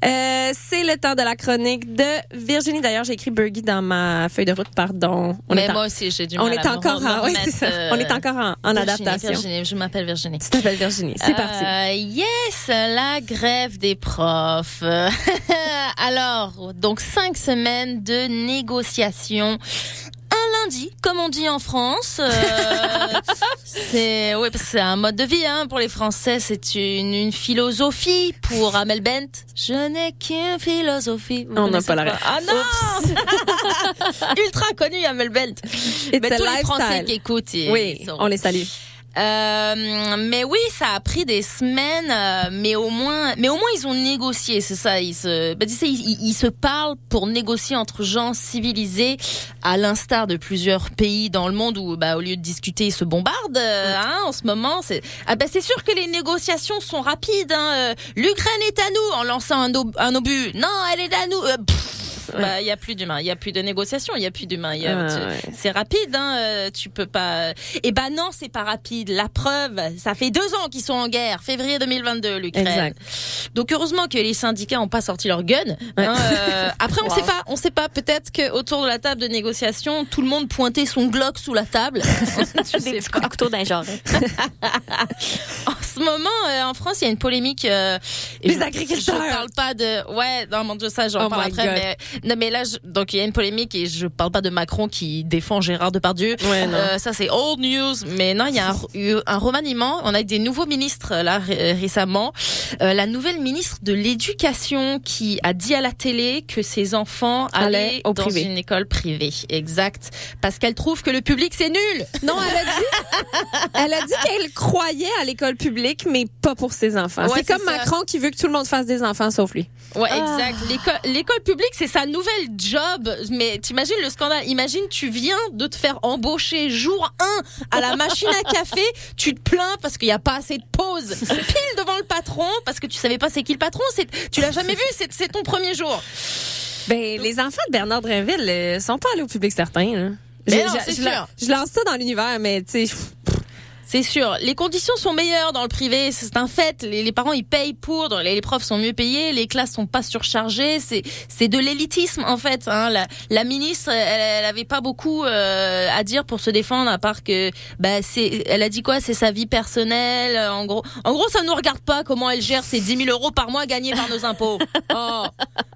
Euh, c'est le temps de la chronique de Virginie. D'ailleurs, j'ai écrit Burgie dans ma feuille de route. Pardon. On mais est en- moi aussi, j'ai du on mal est à me encore re- en, oui, c'est ça. euh, On est encore en, en Virginie, adaptation. Virginie, je m'appelle Virginie. Tu t'appelles Virginie. C'est parti. Euh, yes, la grève des profs. Alors, donc cinq semaines de négociations. Un lundi, comme on dit en France. Euh, c'est que c'est un mode de vie hein, pour les Français. C'est une, une philosophie. Pour Amel Bent, je n'ai qu'une philosophie. Vous On n'a pas la. Ah non Ultra connu Amel Bent. It's Mais a tous les Français qui écoutent, ils- Oui, ils on les salue. Euh, mais oui, ça a pris des semaines, euh, mais au moins, mais au moins ils ont négocié, c'est ça. Ils se, bah, tu sais, ils, se parlent pour négocier entre gens civilisés, à l'instar de plusieurs pays dans le monde où, bah, au lieu de discuter, ils se bombardent. euh, hein, en ce moment, c'est, ah bah c'est sûr que les négociations sont rapides. Hein, L'Ukraine est à nous en lançant un obus. Non, elle est à nous. Euh, pff, bah, il y a plus d'humains, il y a plus de négociations, il y a plus il a- Ah, tu- ouais. C'est rapide, hein, euh, tu peux pas. Eh ben non, c'est pas rapide. La preuve, ça fait deux ans qu'ils sont en guerre, février 2022, l'Ukraine. Donc heureusement que les syndicats ont pas sorti leur gun. hein, euh, après, on Wow. sait pas, on sait pas. Peut-être que autour de la table de négociation, tout le monde pointait son Glock sous la table. Je Des sais petits pas. coups de couteau d'un genre. En ce moment, euh, en France, il y a une polémique. euh, Les je- agriculteurs. Je parle pas de. Ouais, non, mon Dieu, ça, j'en Oh parle après. God. Mais non, mais là, je- donc il y a une polémique et je parle pas de Macron qui défend Gérard Depardieu. Ouais, non. Euh, ça, c'est old news. Mais non, il y a un, eu un remaniement. On a eu des nouveaux ministres là ré- récemment. Euh, la nouvelle ministre de l'Éducation qui a dit à la télé que ses enfants Allaient au dans privé. une école privée. Exact. Parce qu'elle trouve que le public c'est nul. Non, elle a dit, elle a dit qu'elle croyait à l'école publique, mais pas pour ses enfants. Ouais, c'est comme ça. Macron qui veut que tout le monde fasse des enfants sauf lui. Ouais, Ah. exact. L'école, l'école publique, c'est sa nouvelle job. Mais t'imagines le scandale. Imagine, tu viens de te faire embaucher jour 1 à la machine à café. Tu te plains parce qu'il n'y a pas assez de pause. Pile devant le patron parce que tu savais pas c'est qui le patron. C'est, tu l'as jamais vu. C'est, c'est ton premier jour. Ben, les enfants de Bernard Drinville euh, sont pas allés au public certains. là. Mais Je- non, je- c'est je, je lance ça dans l'univers, mais tu sais, C'est sûr. Les conditions sont meilleures dans le privé, c'est un fait. Les, les parents ils payent pour, les, les profs sont mieux payés, les classes sont pas surchargées. C'est c'est de l'élitisme en fait. Hein. La, la ministre, elle, elle avait pas beaucoup euh, à dire pour se défendre à part que bah c'est, elle a dit quoi? C'est sa vie personnelle. euh, En gros, en gros ça nous regarde pas comment elle gère ses 10 000 euros par mois gagnés par nos impôts. Oh,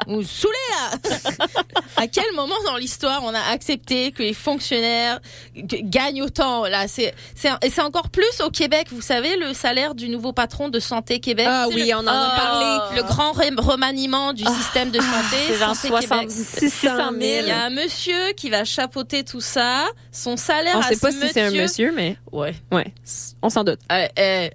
vous saoulez là À quel moment dans l'histoire on a accepté que les fonctionnaires gagnent autant là? C'est c'est encore plus au Québec. Vous savez le salaire du nouveau patron de Santé Québec. Ah C'est oui, le- on en a parlé. Le grand rem- remaniement du système de santé. C'est genre Santé 60 Québec. 600 000. Il y a un monsieur qui va chapeauter tout ça. Son salaire on à sait ce pas si c'est un monsieur, mais Ouais. ouais, on s'en doute. Allez.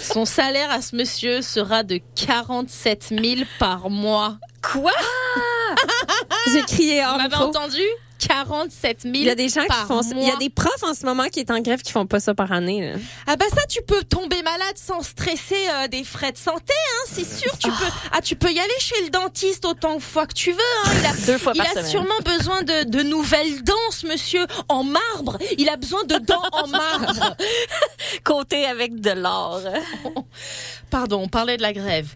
Son salaire à ce monsieur sera de 47 000 par mois. Quoi? J'ai crié hors Vous m'avez entendu? 47 000 Il y a des gens qui font ça. Il y a des profs en ce moment qui est en grève qui font pas ça par année. là. Ah bah ça, tu peux tomber malade sans stresser euh, des frais de santé, hein, c'est sûr. Tu peux, ah, tu peux y aller chez le dentiste autant de fois que tu veux. Hein. Il a, Deux fois il par a semaine. sûrement besoin de, de nouvelles dents, ce monsieur, en marbre. Il a besoin de dents en marbre. Côté avec de l'or. Pardon, on parlait de la grève.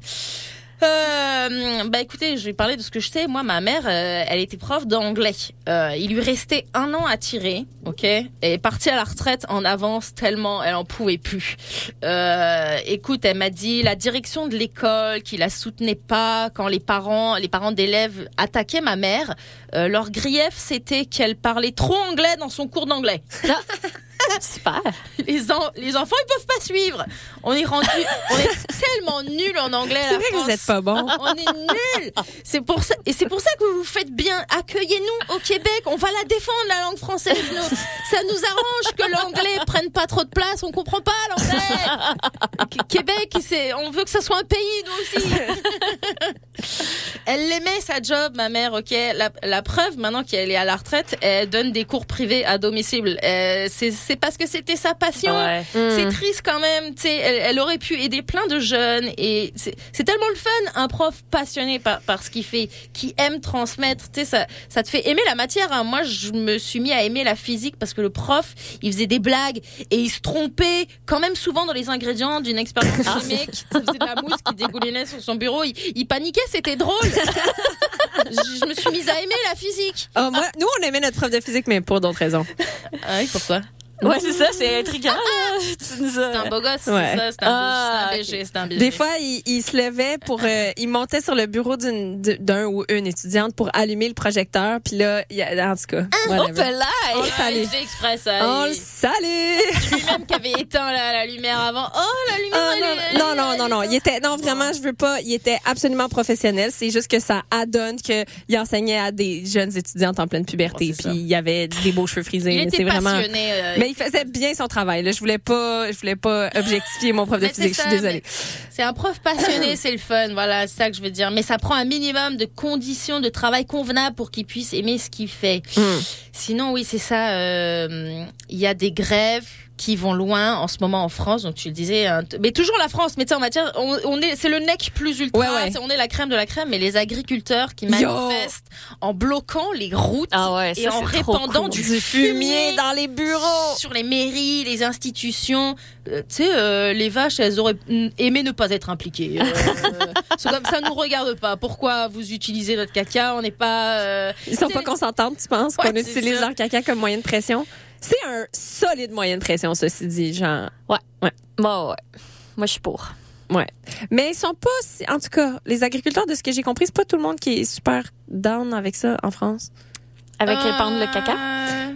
Euh, bah écoutez, je vais parler de ce que je sais. Moi, ma mère, euh, elle était prof d'anglais. Euh, il lui restait un an à tirer, ok Elle est partie à la retraite en avance tellement elle en pouvait plus. Euh, écoute, elle m'a dit la direction de l'école qui la soutenait pas quand les parents, les parents d'élèves attaquaient ma mère. euh, leur grief, c'était qu'elle parlait trop anglais dans son cours d'anglais. Super. Les, en- les enfants, ils peuvent pas suivre. On est rendu, on est tellement nuls en anglais. C'est vrai que vous France. êtes pas bon. On est nuls. C'est pour ça, et c'est pour ça que vous vous faites bien. Accueillez-nous au Québec. On va la défendre, la langue française. nous. Ça nous arrange que l'anglais prenne pas trop de place. On comprend pas l'anglais. Qu- Québec, c'est, on veut que ça soit un pays, nous aussi. Elle l'aimait sa job, ma mère, ok. La, la preuve, maintenant qu'elle est à la retraite, elle donne des cours privés à domicile. Euh, c'est, c'est parce que c'était sa passion. Ouais. C'est Mm. triste quand même, tu sais. Elle, elle aurait pu aider plein de jeunes et c'est, tellement le fun, un prof passionné par, par ce qu'il fait, qui aime transmettre. Tu sais, ça, ça te fait aimer la matière. hein. Moi, je me suis mis à aimer la physique parce que le prof, il faisait des blagues et il se trompait quand même souvent dans les ingrédients d'une expérience chimique. Ça faisait de la mousse qui dégoulinait sur son bureau. Il, il paniquait, c'était drôle. je, je me suis mise à aimer la physique. Ah, moi, nous, on aimait notre prof de physique, mais pour d'autres raisons. Ah oui, pourquoi? Ouais, c'est ça, c'est intriguant. as- C'est un beau gosse, Ouais. c'est ça, c'est un, Ah, c'est un. Des fois, il, il se levait pour, euh, il montait sur le bureau d'une- d'un ou une étudiante pour allumer le projecteur. Puis là, il y a, en tout cas, Oh, whatever. là! on le Ah, salue. On le salue. lui-même qui avait éteint la, la lumière avant. Oh, la lumière, Ah, elle non, non, non, non, non, il était, non, vraiment, je veux pas, il était absolument professionnel. C'est juste que ça adonne que il enseignait à des jeunes étudiantes en pleine puberté. Oh, puis il avait des beaux cheveux frisés. Il mais était c'est vraiment. passionné. euh, Mais il faisait bien son travail. Là, je voulais pas, je voulais pas objectifier mon prof de physique. Je suis désolée. C'est un prof passionné, c'est le fun. Voilà, c'est ça que je veux dire. Mais ça prend un minimum de conditions de travail convenables pour qu'il puisse aimer ce qu'il fait. Mm. Sinon, oui, c'est ça. euh, Il y a des grèves qui vont loin en ce moment en France. Donc tu le disais, t- mais toujours la France. Mais tu sais en matière, on, on est, c'est le nec plus ultra. Ouais, On est la crème de la crème. Mais les agriculteurs qui Yo. manifestent en bloquant les routes Ah ouais, et en répandant cool. du, fumier dans les bureaux. sur les mairies, les institutions. Euh, tu sais, euh, les vaches, elles auraient aimé ne pas être impliquées. Euh, c'est comme ça, nous regarde pas. Pourquoi vous utilisez notre caca? On n'est pas. euh, Ils sont pas consentantes, tu penses, qu'on utilise leur caca comme moyen de pression? C'est un solide moyen de pression, ceci dit, genre. Ouais. Ouais. Bon, ouais. Moi, je suis pour. Ouais. Mais ils sont pas, si- en tout cas, les agriculteurs, de ce que j'ai compris, c'est pas tout le monde qui est super down avec ça en France. Avec euh, le pendre le caca?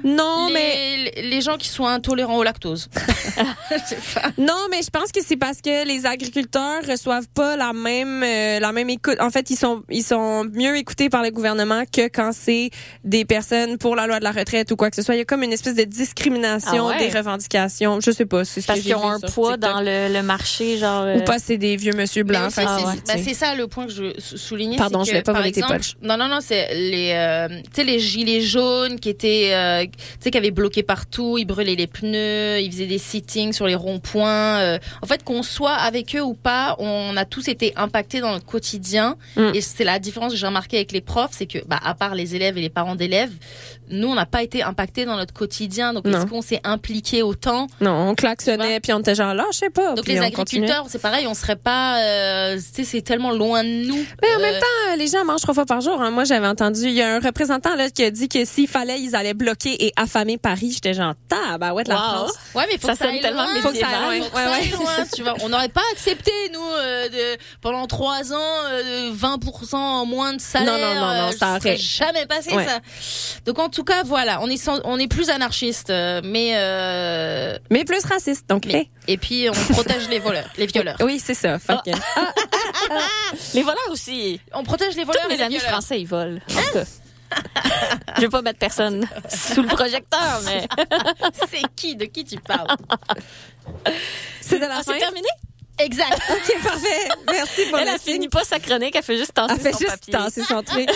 Non, les, mais les gens qui sont intolérants au lactose. non, mais je pense que c'est parce que les agriculteurs reçoivent pas la même euh, la même écoute. En fait, ils sont ils sont mieux écoutés par le gouvernement que quand c'est des personnes pour la loi de la retraite ou quoi que ce soit. Il y a comme une espèce de discrimination Ah ouais? des revendications. Je sais pas, c'est ce Parce qu'ils ont un poids TikTok. dans le, le marché, genre. euh, ou pas c'est des vieux monsieur blancs. que c'est Ah ouais. ça le point que je veux sou- souligner. Pardon, je vais que, pas voler tes punchs. Non, non, non, c'est les, euh, tu sais, les gilets jaunes qui étaient, euh, tu sais, qui avaient bloqué partout, ils brûlaient les pneus, ils faisaient des sittings sur les ronds-points. euh. en fait, qu'on soit avec eux ou pas, on a tous été impactés dans notre quotidien. Mm. Et c'est la différence que j'ai remarqué avec les profs, c'est que, bah, à part les élèves et les parents d'élèves, nous, on n'a pas été impactés dans notre quotidien. Donc, est-ce qu'on s'est impliqué autant? Non, on klaxonnait puis on était genre là, je sais pas. Donc, les agriculteurs, c'est pareil, on serait pas, euh, tu sais, c'est tellement loin de nous. Mais en Euh, même temps, les gens mangent trois fois par jour. hein. Moi, j'avais entendu, il y a un représentant là qui a dit que s'il fallait, ils allaient bloquer et affamer Paris. J'étais genre, tabarouette, la Wow. France. Ouais, mais faut Ça que ça sonne aille tellement loin. Faut que ça aille loin. Faut que Ouais, ça ouais. aille loin, tu vois. On n'aurait pas accepté, nous, euh, de, pendant trois ans, euh, de 20% en moins de salaire. Non, non, non, non, euh, ça serait aurait- jamais passé, Ouais. ça. Donc, en tout cas, voilà, on est, sans- on est plus anarchiste, euh, mais, euh, Mais plus raciste, donc. mais- et puis, on protège les voleurs, les violeurs. eh. Oui, c'est ça. Fait que- Ah, Les voleurs aussi. On protège les voleurs Tous mes les amis violeurs. français, ils volent. En. Je vais pas mettre personne sous le projecteur, mais. C'est qui? De qui tu parles? c'est de la Ah, fin? c'est terminé? Exact. Ok, parfait. Merci pour Elle le a signe. fini pas sa chronique, elle fait juste tasser Elle fait son juste papier. tasser son truc.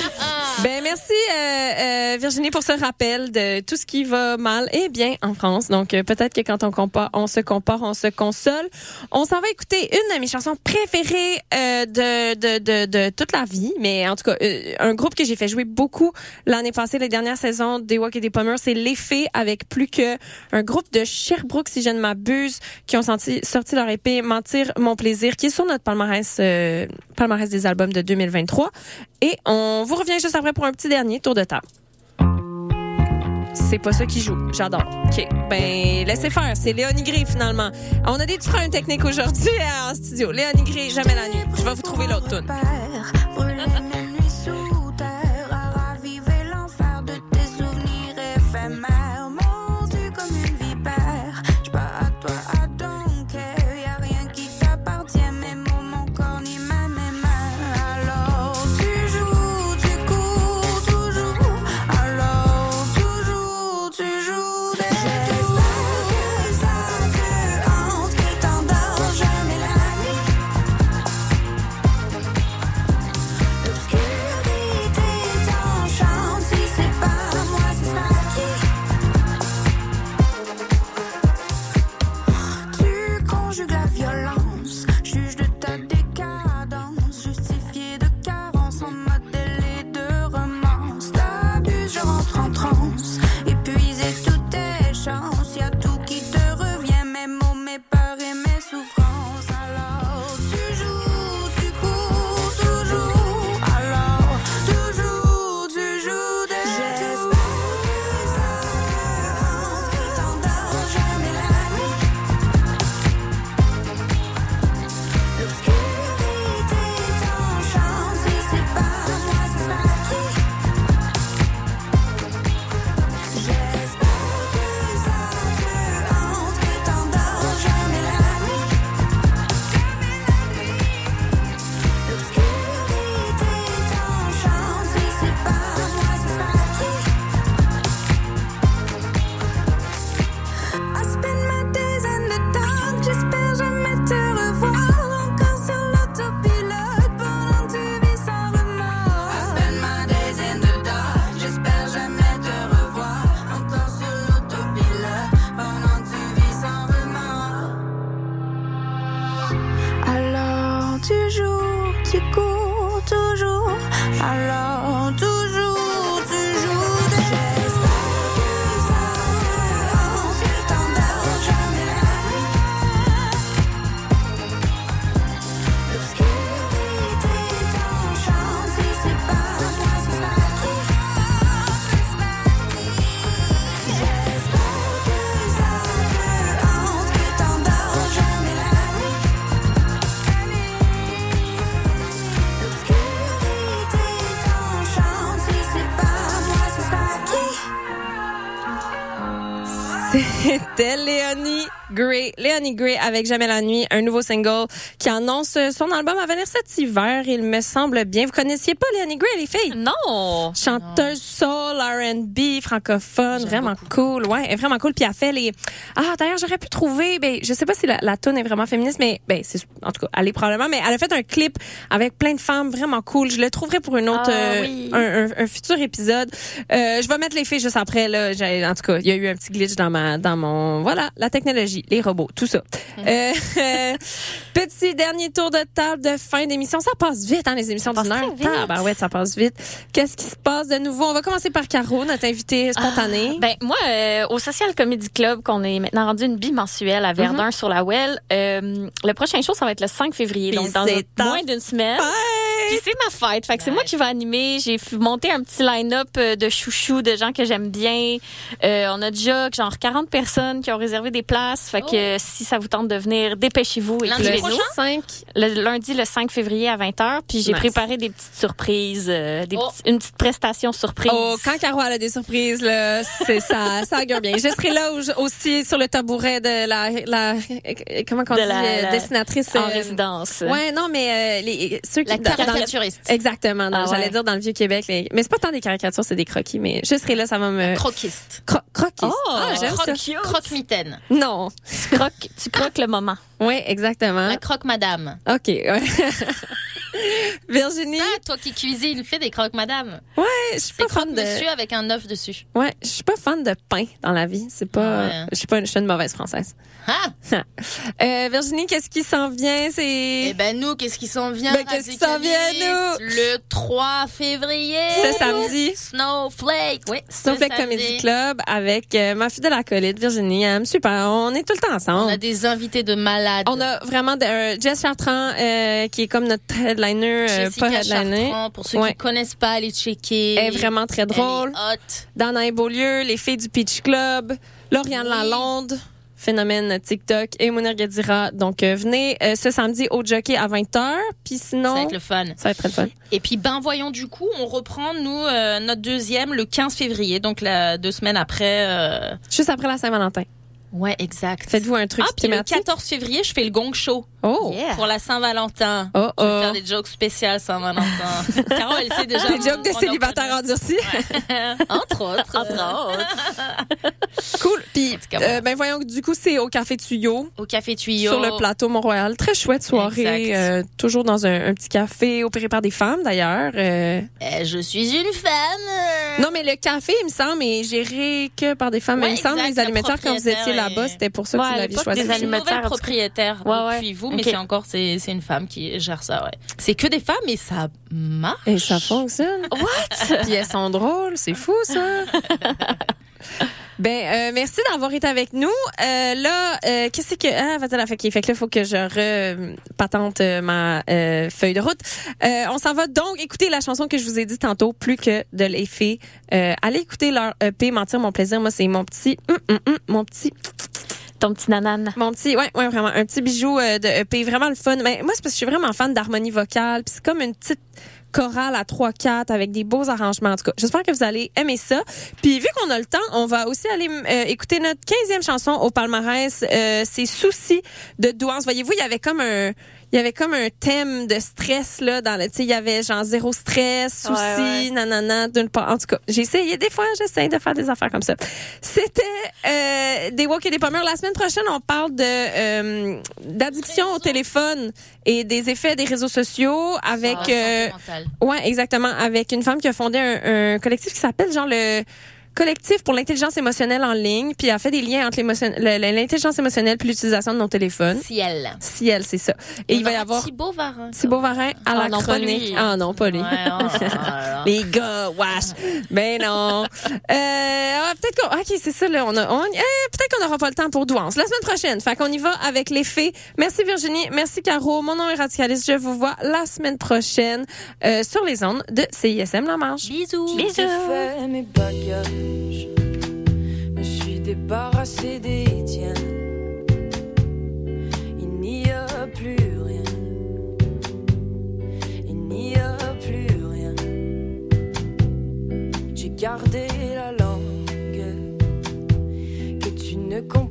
ben merci euh, euh, Virginie pour ce rappel de tout ce qui va mal et bien en France. Donc euh, peut-être que quand on compare, on se compare, on se console. On s'en va écouter une de mes chansons préférées euh, de, de, de de toute la vie, mais en tout cas euh, un groupe que j'ai fait jouer beaucoup l'année passée, les dernières saisons des Walk et des Pommers, c'est l'effet avec plus que un groupe de Sherbrooke si je ne m'abuse qui ont senti, sorti leur épée Mentir mon plaisir, qui est sur notre palmarès, euh, palmarès des albums de 2023. Et on vous revient juste après pour un petit dernier tour de table. C'est pas ça qui joue. J'adore. OK. Ben, laissez faire. C'est Léonie Gray, finalement. On a des petits problèmes techniques aujourd'hui euh, en studio. Léonie Gray, jamais la nuit. Je vais vous trouver l'autre tune. Léonie Gray avec Jamais la nuit, un nouveau single qui annonce son album à venir cet hiver, il me semble bien. Vous connaissiez pas Léonie Gray, les filles? Non! Chanteuse soul, R&B, francophone, vraiment cool. Ouais, vraiment cool. Puis elle fait les... Ah, d'ailleurs, j'aurais pu trouver... Ben, je sais pas si la, la tune est vraiment féministe, mais ben, c'est en tout cas, elle est probablement. Mais elle a fait un clip avec plein de femmes vraiment cool. Je le trouverai pour une autre, Ah, euh, oui. un, un- un futur épisode. Euh, je vais mettre les filles juste après. Là, en tout cas, il y a eu un petit glitch dans ma, dans mon, voilà, la technologie, les robots, tout ça. Euh, petit dernier tour de table de fin d'émission. Ça passe vite, hein, les émissions d'une heure. Ah, ouais, ça passe vite. Qu'est-ce qui se passe de nouveau? On va commencer par Caro, notre invitée spontanée. Ben moi, euh, au Social Comedy Club, qu'on est maintenant rendu une bimensuelle à Verdun sur la Well, euh, le prochain show, ça va être le 5 février, Puis donc dans moins d'une semaine. Puis c'est ma fête, fait que c'est moi qui vais animer. J'ai monté un petit line-up euh, de chouchous, de gens que j'aime bien. Euh, on a déjà genre 40 personnes qui ont réservé des places, fait que euh, si ça vous tente de venir, dépêchez-vous. Lundi prochain? 5. Le lundi, le 5 février à 20h. Puis j'ai Nice. préparé des petites surprises, euh, des Oh. petits- une petite prestation surprise. Oh, quand Caro a des surprises, là, c'est ça, ça augure bien. Je serai là au- aussi sur le tabouret de la, la comment on De dit, la- euh, la- dessinatrice. en euh, résidence. Ouais, non, mais euh, les, ceux qui La dans- dans le- caricaturiste. Exactement. Ah J'allais ouais. dire dans le vieux Québec, les- mais c'est pas tant des caricatures, c'est des croquis. Mais je serai là, ça va me Croquiste. Cro croquis. Oh, ah, j'aime croque- Croque-mitaine. Non. Tu croques, tu croques le moment. Oui, exactement. La croque-madame. Ok. Virginie. Ça, toi qui cuisines, fais des croque-madame. Ouais, je suis pas fan de. Monsieur avec un œuf dessus. Ouais, je suis pas fan de pain dans la vie. C'est pas. Ouais. Je suis pas une, je suis une mauvaise française. Ah! Euh, Virginie, qu'est-ce qui s'en vient? C'est. Eh ben nous, qu'est-ce qui s'en vient Ben, qu'est-ce qui s'en vient, nous? Le 3 février. Ce samedi. Snowflake, oui. Snowflake. Comedy Club avec euh, ma fidèle acolyte Virginie. Elle me super. On est tout le temps ensemble. On a des invités de malades. On a vraiment de, euh, Jess Chartrand euh, qui est comme notre headliner, euh, Jessica pas headliner. Chartrand, pour ceux Ouais. qui connaissent pas, allez checker. Elle est vraiment très drôle. Elle est hot. Dana et Beaulieu, les filles du Peach Club, Lauriane Oui. Lalonde, phénomène TikTok et Mounir Gadira. Donc euh, venez euh, ce samedi au Jockey à 20h. Puis sinon, Ça va être le fun. ça va être très fun. Et puis, ben voyons du coup, on reprend nous euh, notre deuxième le 15 février, donc la, deux semaines après. Juste après la Saint-Valentin. Ouais, exact. Faites-vous un truc ah, puis le thématique? 14 février, je fais le Gong Show Oh! pour la Saint-Valentin. Oh, Je vais oh. faire des jokes spéciales Saint-Valentin. Caro, elle sait déjà. Des jokes de endurcis. entrepreneur. Entre autres. Entre autres. cool. Puis, euh, ben voyons, du coup, c'est au Café Tuyau. Au Café Tuyau. Sur le plateau Mont-Royal. Très chouette soirée. Exact. euh, toujours dans un, un petit café opéré par des femmes, d'ailleurs. Euh, Euh, je suis une femme. Non, mais le café, il me semble, est géré que par des femmes. Ouais, mais il me semble, exact, les le alimentaires, quand vous étiez là-bas, c'était pour ça que vous l'aviez choisi. une alimentaires, nouvelle en tout cas. propriétaire Ouais, ouais. depuis vous, mais c'est encore c'est c'est une femme qui gère ça. Ouais. C'est que des femmes et ça marche. Et ça fonctionne. What? Puis elles sont drôles, c'est fou ça. Ben euh, merci d'avoir été avec nous. Euh, là, euh, qu'est-ce que ah vas-y la fait que là faut que je repatente euh, ma feuille de route. On s'en va donc écouter la chanson que je vous ai dit tantôt plus que de l'effet. Allez écouter leur EP mentir mon plaisir. Moi c'est mon petit hum, hum, hum, mon petit Ton petit nanane. mon petit, ouais, ouais, vraiment, un petit bijou euh, de EP, vraiment le fun. Mais moi, c'est parce que je suis vraiment fan d'harmonie vocale, puis c'est comme une petite chorale à 3-4 avec des beaux arrangements. En tout cas, j'espère que vous allez aimer ça. Puis vu qu'on a le temps, on va aussi aller euh, écouter notre 15e chanson au palmarès. Euh, c'est Soucis de Douance. Voyez-vous, il y avait comme un... Il y avait comme un thème de stress là dans le tu sais il y avait genre zéro stress, Ouais, ouais. nanana d'une part. En tout cas, j'ai essayé des fois, j'essaie de faire des affaires comme ça. C'était euh, des walk et des pommures. La semaine prochaine, on parle de euh, d'addiction au téléphone et des effets des réseaux sociaux avec Ah, euh, ouais exactement avec une femme qui a fondé un, un collectif qui s'appelle genre le collectif pour l'intelligence émotionnelle en ligne puis elle a fait des liens entre l'intelligence émotionnelle puis l'utilisation de nos téléphones. Ciel. Si elle c'est ça. Et il va y avoir Thibaut Varin. Thibaut Varin à la Ah chronique. Ah non, pas lui. Là là. Les gars, wesh. Ben non. Euh, ah, peut-être qu'on, ok, c'est ça, là. On a, on- eh, peut-être qu'on n'aura pas le temps pour Douance. La semaine prochaine. Fait qu'on y va avec les faits. Merci Virginie. Merci Caro. Mon nom est Radicaliste. Je vous vois la semaine prochaine, euh, sur les ondes de CISM La Marche. Bisous. J'ai bagages, me suis débarrassé des tiens. Il n'y a plus rien, il n'y a plus rien. J'ai gardé la langue que tu ne comprenais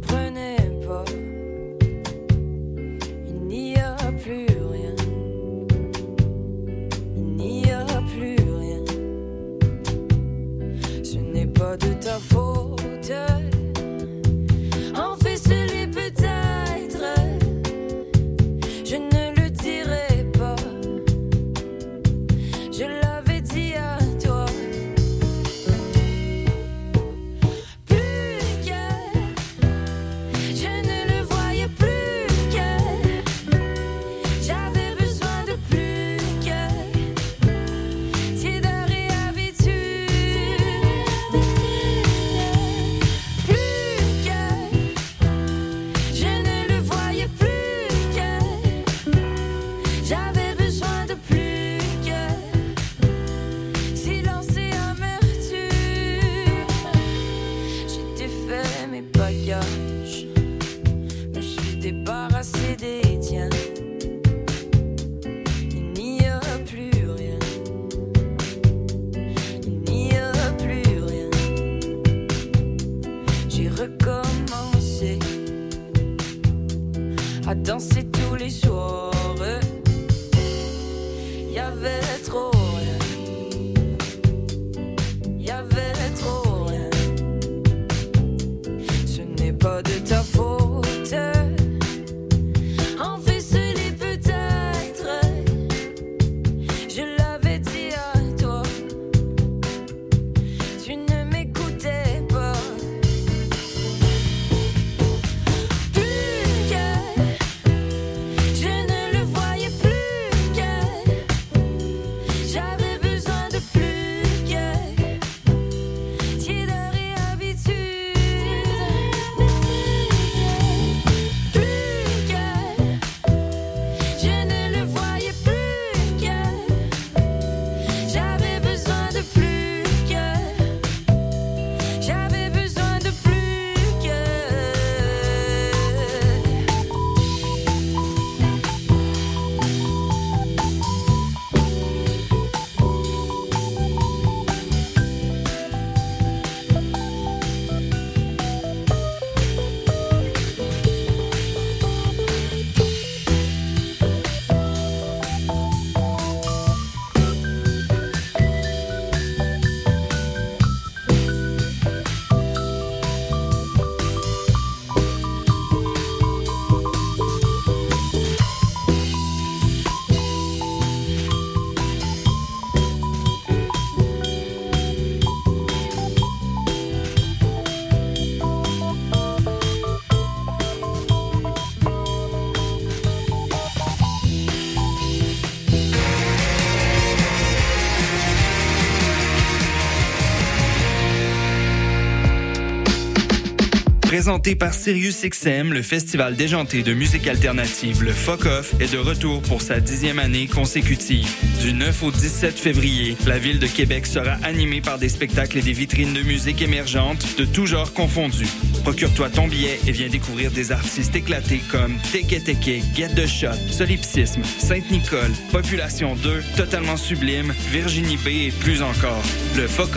Présenté par SiriusXM, le festival déjanté de musique alternative, le Fuck Off, est de retour pour sa dixième année consécutive. Du 9 au 17 février, la ville de Québec sera animée par des spectacles et des vitrines de musique émergentes de tous genres confondus. Procure-toi ton billet et viens découvrir des artistes éclatés comme Teke Teke, Get the Shot, Solipsisme, Sainte-Nicole, Population 2, Totalement Sublime, Virginie B et plus encore. Le Fuck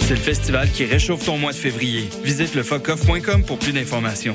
c'est le festival qui réchauffe ton mois de février. Visite le fuckoff.com pour plus d'informations.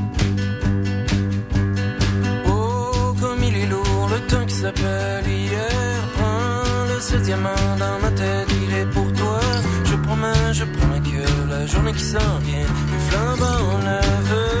Temps qui s'appelle hier. Prends le seul diamant dans ma tête, il est pour toi. Je promets, je promets que la journée qui s'en vient, une flamme en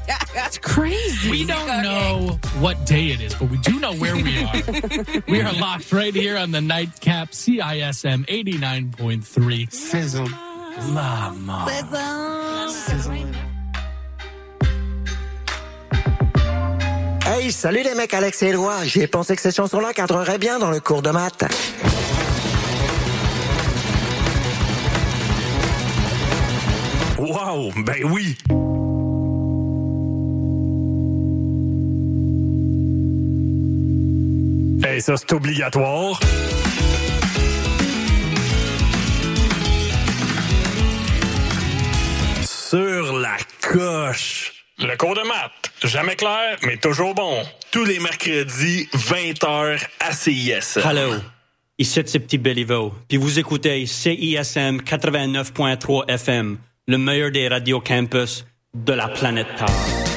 That's crazy. We don't know what day it is, but we do know where we are. we are locked right here on the nightcap CISM 89.3. Sizzle. La mort. Hey, salut les mecs, Alex et Éloi. J'ai pensé que cette chanson-là cadrerait bien dans le cours de maths. Wow, ben oui. Ben, ça, c'est obligatoire. Sur la coche. Le cours de maths. Jamais clair, mais toujours bon. Tous les mercredis, 20h à CIS. Hello. Ici, c'est Petit Béliveau. Puis vous écoutez CISM 89.3 FM, le meilleur des radios campus de la planète Terre.